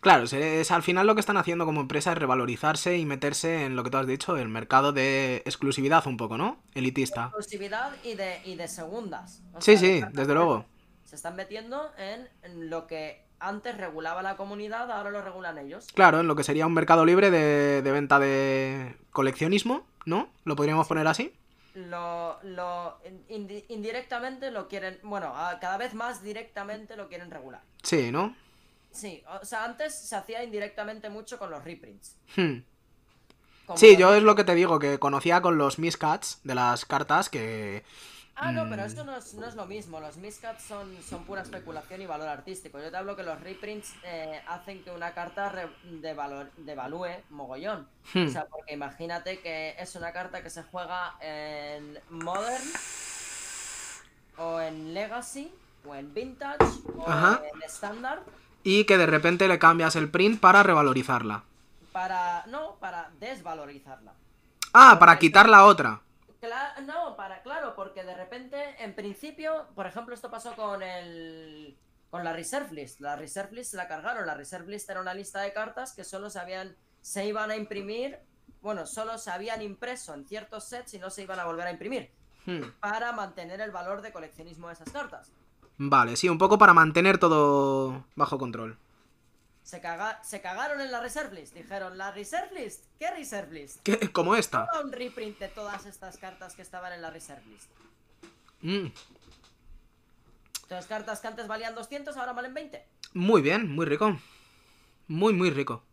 Claro, es, al final lo que están haciendo como empresa es revalorizarse y meterse en lo que tú has dicho, el mercado de exclusividad un poco, ¿no? Elitista. Exclusividad y de, y de segundas. O Sí, sea, sí, desde luego. Se están metiendo en, en lo que antes regulaba la comunidad, ahora lo regulan ellos. Claro, en lo que sería un mercado libre de, de venta de coleccionismo, ¿no? ¿Lo podríamos poner así? Lo, lo indi- indirectamente lo quieren, bueno, cada vez más directamente lo quieren regular. Sí, ¿no? Sí, o sea, antes se hacía indirectamente mucho con los reprints. Hmm. Sí, yo es lo que te digo, que conocía con los miscats de las cartas que... Ah, no, pero Mm. esto no es, no es lo mismo. Los miscats son, son pura especulación y valor artístico. Yo te hablo que los reprints eh, hacen que una carta re- de valor, devalúe mogollón. Hmm. O sea, porque imagínate que es una carta que se juega en Modern, o en Legacy, o en Vintage, o Ajá. en Standard, Y que de repente le cambias el print para revalorizarla. para. No, para desvalorizarla. Ah, para quitar la otra. Cla- no, para, claro, porque de repente, en principio, por ejemplo, esto pasó con el. con la Reserve List. La Reserve List se la cargaron. La Reserve List era una lista de cartas que solo se habían. se iban a imprimir. Bueno, solo se habían impreso en ciertos sets y no se iban a volver a imprimir. Hmm. Para mantener el valor de coleccionismo de esas cartas. Vale, sí, un poco para mantener todo bajo control. Se, caga- se cagaron en la Reserve List. Dijeron, ¿la Reserve List? ¿Qué Reserve List? ¿Qué? Como esta. Un reprint de todas estas cartas que estaban en la Reserve List. Mm, Entonces, cartas que antes valían 200 ahora valen 20. Muy bien, muy rico. Muy, muy rico.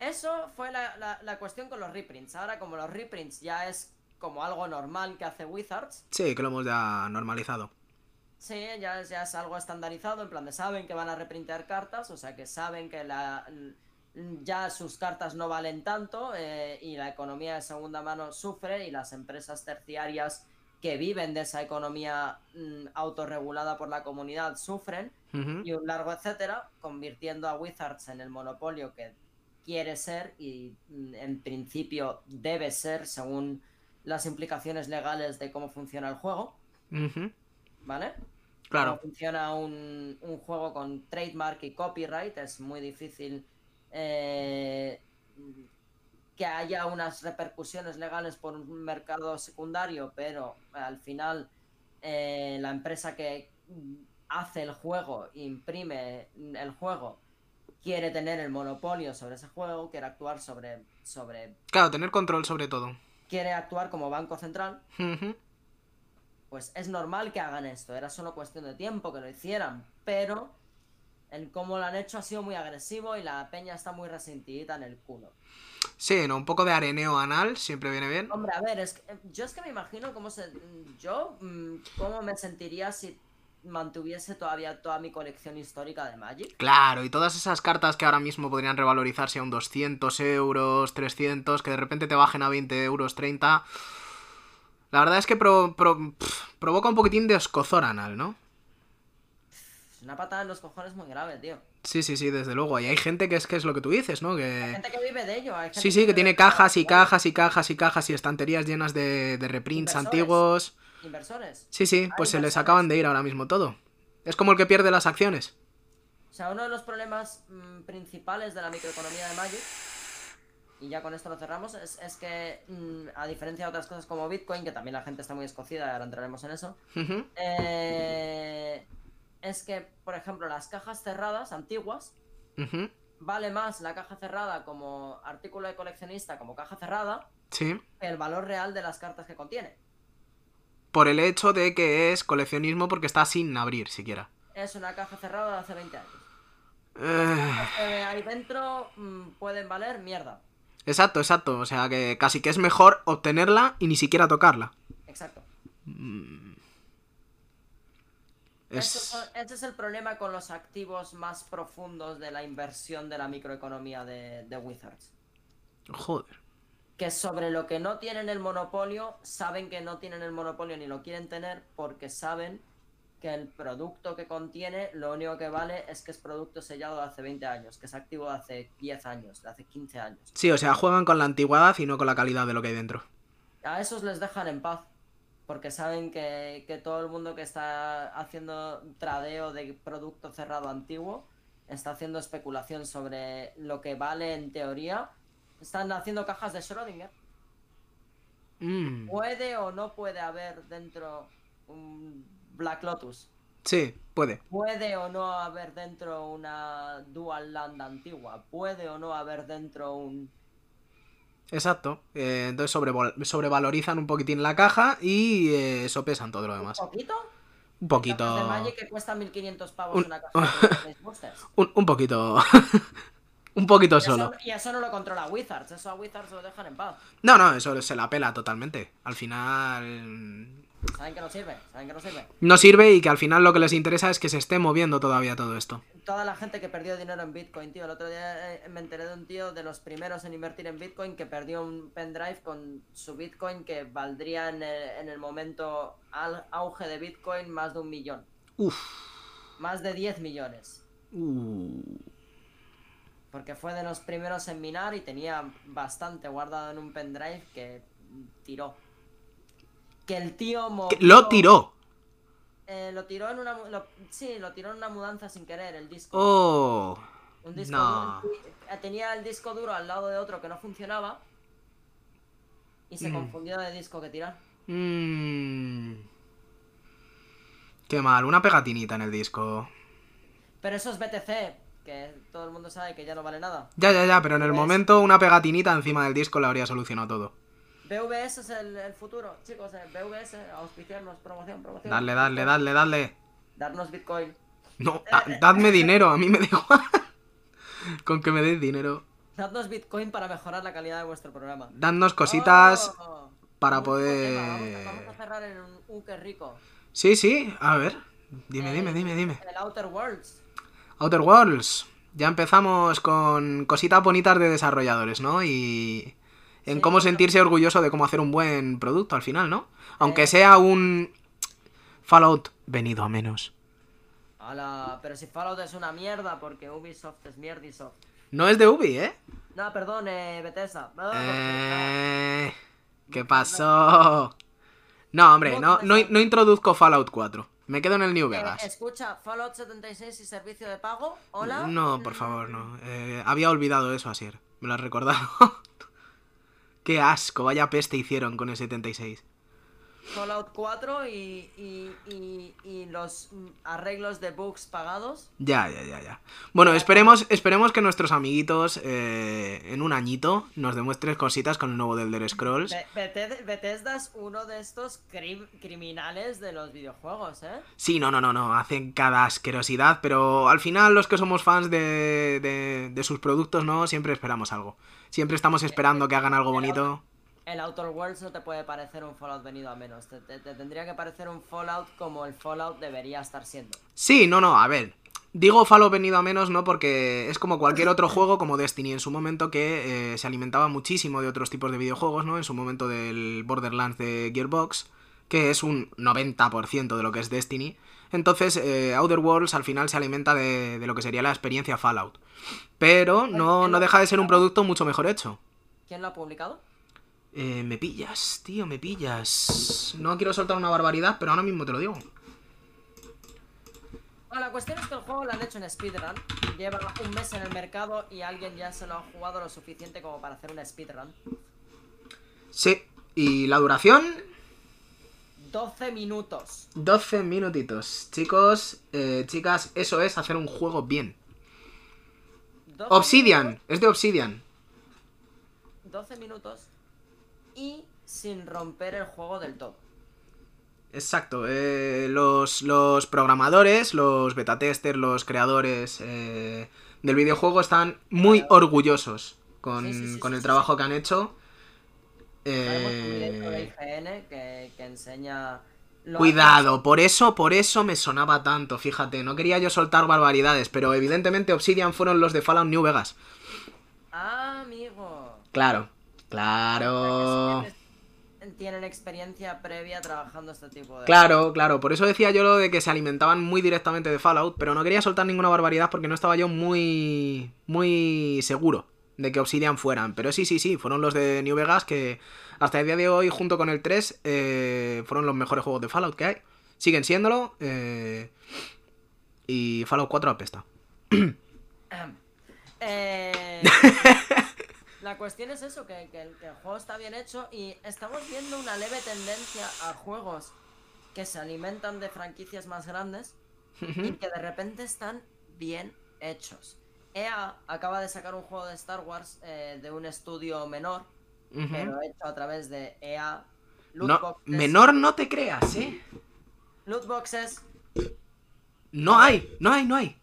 Eso fue la, la- la cuestión con los reprints. Ahora, como los reprints ya es como algo normal que hace Wizards, Sí, que lo hemos ya normalizado. Sí, ya, es- ya es algo estandarizado, en plan de saben que van a reprintear cartas, o sea que saben que la, ya sus cartas no valen tanto eh, y la economía de segunda mano sufre y las empresas terciarias que viven de esa economía mm, autorregulada por la comunidad sufren y un largo etcétera, convirtiendo a Wizards en el monopolio que quiere ser y mm, en principio debe ser según las implicaciones legales de cómo funciona el juego. ¿vale? Claro. Cómo funciona un, un juego con trademark y copyright, es muy difícil eh, que haya unas repercusiones legales por un mercado secundario, pero al final eh, la empresa que hace el juego, imprime el juego, quiere tener el monopolio sobre ese juego, quiere actuar sobre... sobre Claro, tener control sobre todo. quiere actuar como banco central, Ujú. Pues es normal que hagan esto. Era solo cuestión de tiempo que lo hicieran, pero el cómo lo han hecho ha sido muy agresivo y la peña está muy resentida en el culo. Sí, ¿no? Un poco de areneo anal siempre viene bien. Hombre, a ver, es que, eh, yo es que me imagino cómo se... Yo, mm, cómo me sentiría si mantuviese todavía toda mi colección histórica de Magic. Claro, y todas esas cartas que ahora mismo podrían revalorizarse a un 200 euros, 300, que de repente te bajen a 20 euros, 30. La verdad es que pro- provoca un poquitín de escozor anal, ¿no? Es una patada en los cojones muy grave, tío. Sí, sí, sí, desde luego. Y hay gente que es que es lo que tú dices, ¿no? Hay Que... gente que vive de ello. hay gente Sí, sí, que tiene cajas y cajas y cajas y cajas y estanterías llenas de, de reprints Inversores. antiguos. Inversores. Sí, sí, pues Hay se les acaban de ir ahora mismo todo. Es como el que pierde las acciones. O sea, uno de los problemas mm, principales de la microeconomía de Magic, y ya con esto lo cerramos, es, es que, mm, a diferencia de otras cosas como Bitcoin, que también la gente está muy escocida, ahora entraremos en eso, eh, es que, por ejemplo, las cajas cerradas antiguas, vale más la caja cerrada como artículo de coleccionista, como caja cerrada, Sí. que el valor real de las cartas que contiene. Por el hecho de que es coleccionismo porque está sin abrir siquiera. Es una caja cerrada de hace 20 años. Las que ahí dentro mm, pueden valer mierda. Exacto, exacto. O sea que casi que es mejor obtenerla y ni siquiera tocarla. Exacto. Es... Son- ese es el problema con los activos más profundos de la inversión de la microeconomía de, de Wizards. Joder. Que sobre lo que no tienen el monopolio, saben que no tienen el monopolio ni lo quieren tener porque saben que el producto que contiene lo único que vale es que es producto sellado de hace 20 años, que es activo de hace 10 años, de hace 15 años. Sí, o sea, juegan con la antigüedad y no con la calidad de lo que hay dentro. A esos les dejan en paz. Porque saben que, que todo el mundo que está haciendo tradeo de producto cerrado antiguo está haciendo especulación sobre lo que vale en teoría. Están haciendo cajas de Schrödinger. Mm, ¿Puede o no puede haber dentro un Black Lotus? Sí, puede. ¿Puede o no haber dentro una Dual Land antigua? ¿Puede o no haber dentro un... Exacto. Eh, entonces sobrevalorizan un poquitín la caja y eh, sopesan todo lo un demás. poquito? Un poquito. de Magic que cuesta 1500 pavos Un- una caja de Space Boosters. Un, un poquito. un poquito Y eso, solo. y eso no lo controla Wizards, eso a Wizards lo dejan en paz. No, no, eso se la pela totalmente. Al final. Saben que no sirve, saben que no sirve. No sirve y que al final lo que les interesa es que se esté moviendo todavía todo esto. Toda la gente que perdió dinero en Bitcoin, tío. El otro día eh, me enteré de un tío de los primeros en invertir en Bitcoin que perdió un pendrive con su Bitcoin que valdría en el, en el momento al auge de Bitcoin más de un millón. Uf. Más de 10 millones. Uh. Porque fue de los primeros en minar y tenía bastante guardado en un pendrive que tiró. Que el tío movió- Lo tiró. Eh, lo tiró en una. lo- sí, lo tiró en una mudanza sin querer, el disco. Oh. Un disco no. duro. eh, Tenía el disco duro al lado de otro que no funcionaba. Y se Mm. confundió de disco que tirar. Mm. Qué mal, una pegatinita en el disco. Pero eso es BTC, que todo el mundo sabe que ya no vale nada. Ya, ya, ya, pero en el ¿Ves? momento una pegatinita encima del disco le habría solucionado todo. BVS es el, el futuro, chicos. eh, BVS, auspiciarnos, promoción, promoción. Dadle, dadle, dadle, dadle. Darnos Bitcoin. No, da- dadme dinero, a mí me igual. Con que me deis dinero. Dadnos Bitcoin para mejorar la calidad de vuestro programa. Dadnos cositas Oh, para un tema, poder... Vamos a, vamos a cerrar en un, un qué rico. Sí, sí, a ver. Dime, dime, dime, dime. El Outer Worlds. Outer Worlds. Ya empezamos con cositas bonitas de desarrolladores, ¿no? Y en cómo sentirse orgulloso de cómo hacer un buen producto al final, ¿no? Aunque Eh. sea un Fallout venido a menos. Ala, pero si Fallout es una mierda porque Ubisoft es mierdisoft. No es de Ubi, ¿eh? No, perdón, eh, Bethesda. No, Eh, ¿Qué pasó? No, hombre, no, no, no introduzco Fallout 4. Me quedo en el New Eh, Vegas. escucha, Fallout 76 y servicio de pago. Hola. No, por favor, no. Eh, había olvidado eso, Asier. Me lo has recordado. Qué asco, vaya peste hicieron con el 76. Fallout 4 y, y, y, y los arreglos de bugs pagados. Ya, ya, ya, ya. Bueno, esperemos, esperemos que nuestros amiguitos eh, en un añito nos demuestren cositas con el nuevo Elder Scrolls. Be- Bethesda es uno de estos cri- criminales de los videojuegos, ¿eh? Sí, no, no, no, no, hacen cada asquerosidad, pero al final los que somos fans de, de, de sus productos, ¿no? Siempre esperamos algo. Siempre estamos esperando que hagan algo bonito. El Outer Worlds no te puede parecer un Fallout venido a menos. Te, te- te tendría que parecer un Fallout como el Fallout debería estar siendo. Sí, no, no, a ver. Digo Fallout venido a menos, ¿no? Porque es como cualquier otro juego, como Destiny en su momento, que eh, se alimentaba muchísimo de otros tipos de videojuegos, ¿no? En su momento del Borderlands de Gearbox, que es un 90% de lo que es Destiny. Entonces, eh, Outer Worlds al final se alimenta de, de lo que sería la experiencia Fallout. Pero no, no deja de ser un producto mucho mejor hecho. ¿Quién lo ha publicado? Eh, me pillas, tío, me pillas. No quiero soltar una barbaridad, pero ahora mismo te lo digo. Bueno, la cuestión es que el juego lo han hecho en speedrun. Lleva un mes en el mercado y alguien ya se lo ha jugado lo suficiente como para hacer una speedrun. Sí, y la duración, 12 minutos. 12 minutitos. Chicos, eh, chicas, eso es hacer un juego bien. 12 Obsidian, minutos, es de Obsidian. 12 minutos y sin romper el juego del todo. Exacto, eh, los, los programadores, los beta testers, los creadores eh, del videojuego están muy orgullosos con, Sí, sí, sí, con el trabajo que han hecho. De Eh, IGN que, que enseña. Cuidado, por eso, por eso me sonaba tanto, fíjate, no quería yo soltar barbaridades, pero evidentemente Obsidian fueron los de Fallout New Vegas. Ah, amigo. Claro, claro. que Tienen experiencia previa trabajando este tipo de. Claro, claro, por eso decía yo lo de que se alimentaban muy directamente de Fallout, pero no quería soltar ninguna barbaridad porque no estaba yo muy muy seguro de que Obsidian fueran. Pero sí, sí, sí, fueron los de New Vegas que hasta el día de hoy, junto con el 3, eh, fueron los mejores juegos de Fallout que hay. Siguen siéndolo. eh, y Fallout 4 apesta. Eh, la cuestión es eso, que, que el, que el juego está bien hecho y estamos viendo una leve tendencia a juegos que se alimentan de franquicias más grandes y que de repente están bien hechos. EA acaba de sacar un juego de Star Wars eh, de un estudio menor, pero hecho a través de EA. No, boxes- menor no te creas, ¿eh? Loot boxes. No hay, no hay, no hay.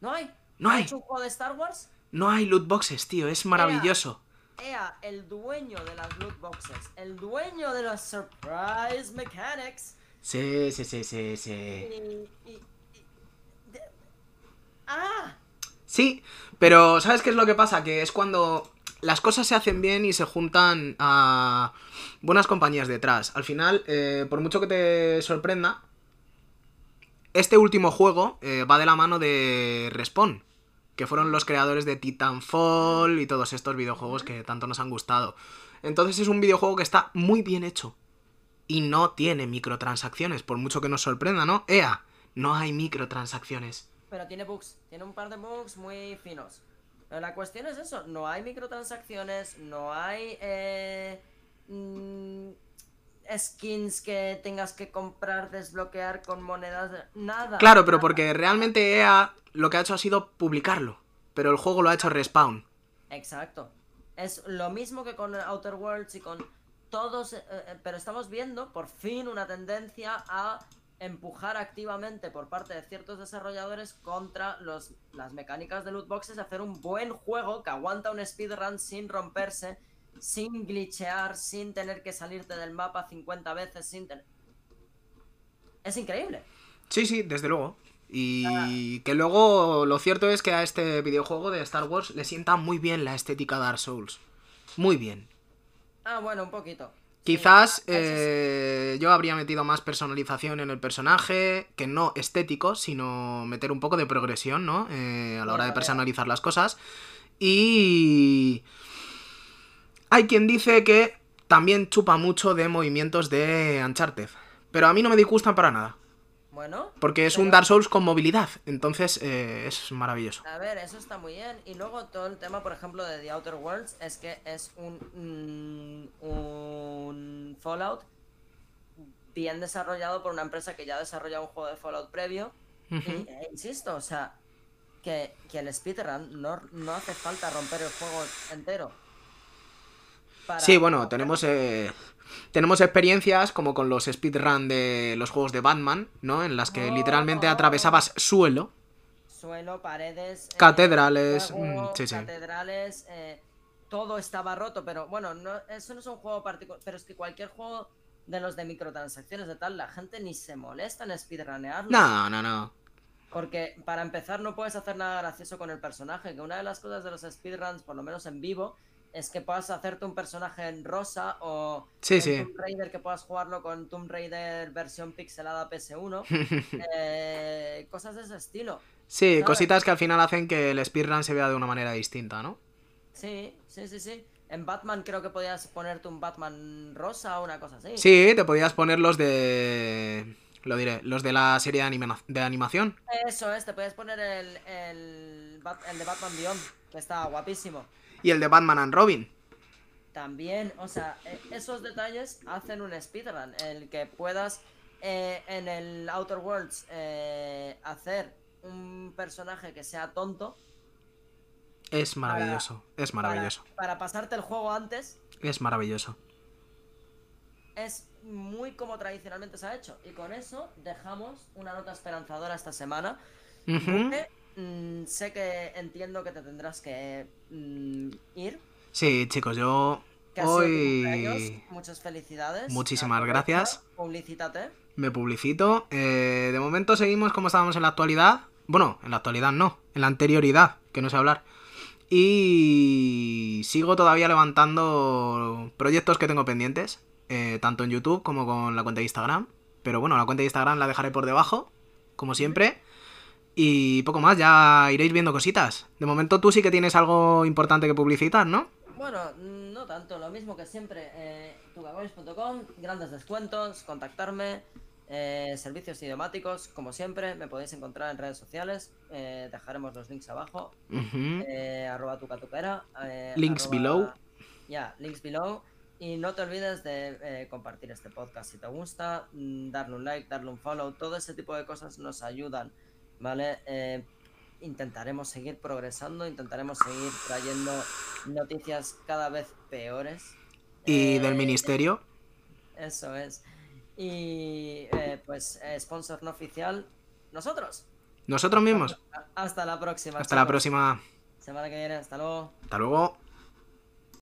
No hay. No ¿Ha hay. hecho un juego de Star Wars? No hay loot boxes, tío, es maravilloso. EA, el dueño de las loot boxes, el dueño de los surprise mechanics. Sí, sí, sí, sí, Y, sí. y- y- de- ¡Ah! Sí, pero ¿sabes qué es lo que pasa? Que es cuando las cosas se hacen bien y se juntan a buenas compañías detrás. Al final, eh, por mucho que te sorprenda, este último juego eh, va de la mano de Respawn, que fueron los creadores de Titanfall y todos estos videojuegos que tanto nos han gustado. Entonces es un videojuego que está muy bien hecho y no tiene microtransacciones, por mucho que nos sorprenda, ¿no? EA, no hay microtransacciones. Pero tiene bugs, tiene un par de bugs muy finos. Pero la cuestión es eso, no hay microtransacciones, no hay eh, mm, skins que tengas que comprar, desbloquear con monedas, nada. Claro, pero nada. porque realmente EA lo que ha hecho ha sido publicarlo. Pero el juego lo ha hecho Respawn. Exacto. Es lo mismo que con Outer Worlds y con todos, eh, eh, pero estamos viendo por fin una tendencia a empujar activamente por parte de ciertos desarrolladores contra los, las mecánicas de loot boxes, hacer un buen juego que aguanta un speedrun sin romperse, sin glitchear, sin tener que salirte del mapa 50 veces, sin tener... Es increíble. Sí, sí, desde luego. Y que luego lo cierto es que a este videojuego de Star Wars le sienta muy bien la estética Dark Souls. Muy bien. Ah, bueno, un poquito. Quizás eh, yo habría metido más personalización en el personaje, que no estético, sino meter un poco de progresión, ¿no? Eh, a la hora de personalizar las cosas. Y... Hay quien dice que también chupa mucho de movimientos de Uncharted. Pero a mí no me disgustan para nada. Bueno. Porque es un Dark Souls con movilidad. Entonces eh, es maravilloso. A ver, eso está muy bien. Y luego todo el tema, por ejemplo, de The Outer Worlds es que es un, mm, un Fallout bien desarrollado por una empresa que ya ha desarrollado un juego de Fallout previo. Y eh, insisto, o sea, que, que el speedrun no, no hace falta romper el juego entero. Para- Sí, bueno, tenemos eh, tenemos experiencias como con los speedrun de los juegos de Batman, ¿no? En las que Oh. literalmente atravesabas suelo. Suelo, paredes, eh, Catedrales, mm, sí, sí. catedrales, eh, todo estaba roto, pero bueno, no, eso no es un juego particular, pero es que cualquier juego de los de microtransacciones de tal, la gente ni se molesta en speedrunearlo. No, no, no. Porque para empezar no puedes hacer nada gracioso con el personaje, que una de las cosas de los speedruns, por lo menos en vivo, es que puedas hacerte un personaje en rosa o Sí, en sí. Tomb Raider que puedas jugarlo con Tomb Raider versión pixelada PS1, eh, cosas de ese estilo. Sí, ¿Sabes? cositas que al final hacen que el speedrun se vea de una manera distinta, ¿no? Sí, sí, sí, sí. En Batman creo que podías ponerte un Batman rosa o una cosa así. Sí, te podías poner los de... Lo diré, los de la serie de, anima- de animación. Eso es, te puedes poner el, el, el de Batman Beyond, que está guapísimo. Y el de Batman and Robin. También, o sea, e- esos detalles hacen un speedrun. El que puedas eh, en el Outer Worlds eh, hacer un personaje que sea tonto. Es maravilloso, es maravilloso, Para, pasarte el juego antes, es maravilloso. es muy como tradicionalmente se ha hecho. Y con eso dejamos una nota esperanzadora esta semana. Mm, sé que entiendo que te tendrás que mm, ir. Sí, chicos, yo Que hoy. Muchas felicidades. Muchísimas gracias. Publicítate. me publicito. Eh, de momento seguimos como estábamos en la actualidad. Bueno, en la actualidad no, en la anterioridad, que no sé hablar. Y sigo todavía levantando proyectos que tengo pendientes, eh, tanto en YouTube como con la cuenta de Instagram. Pero bueno, la cuenta de Instagram la dejaré por debajo, como siempre. Y poco más, ya iréis viendo cositas. De momento tú sí que tienes algo importante que publicitar, ¿no? Bueno, no tanto, lo mismo que siempre. Eh, grandes descuentos, contactarme, eh, servicios idiomáticos, como siempre, me podéis encontrar en redes sociales. eh, dejaremos los links abajo. Ujú. eh, arroba tucatuquera. eh, Links below. Ya, links below. Y no te olvides de eh, compartir este podcast si te gusta, mm, darle un like, darle un follow, todo ese tipo de cosas nos ayudan, ¿vale? Eh, intentaremos seguir progresando, intentaremos seguir trayendo noticias cada vez peores. Y Eh, del ministerio. Eso es. Y eh, pues, eh, sponsor no oficial, nosotros. Nosotros mismos. Hasta la próxima. Hasta la próxima. Semana que viene, hasta luego. Hasta luego.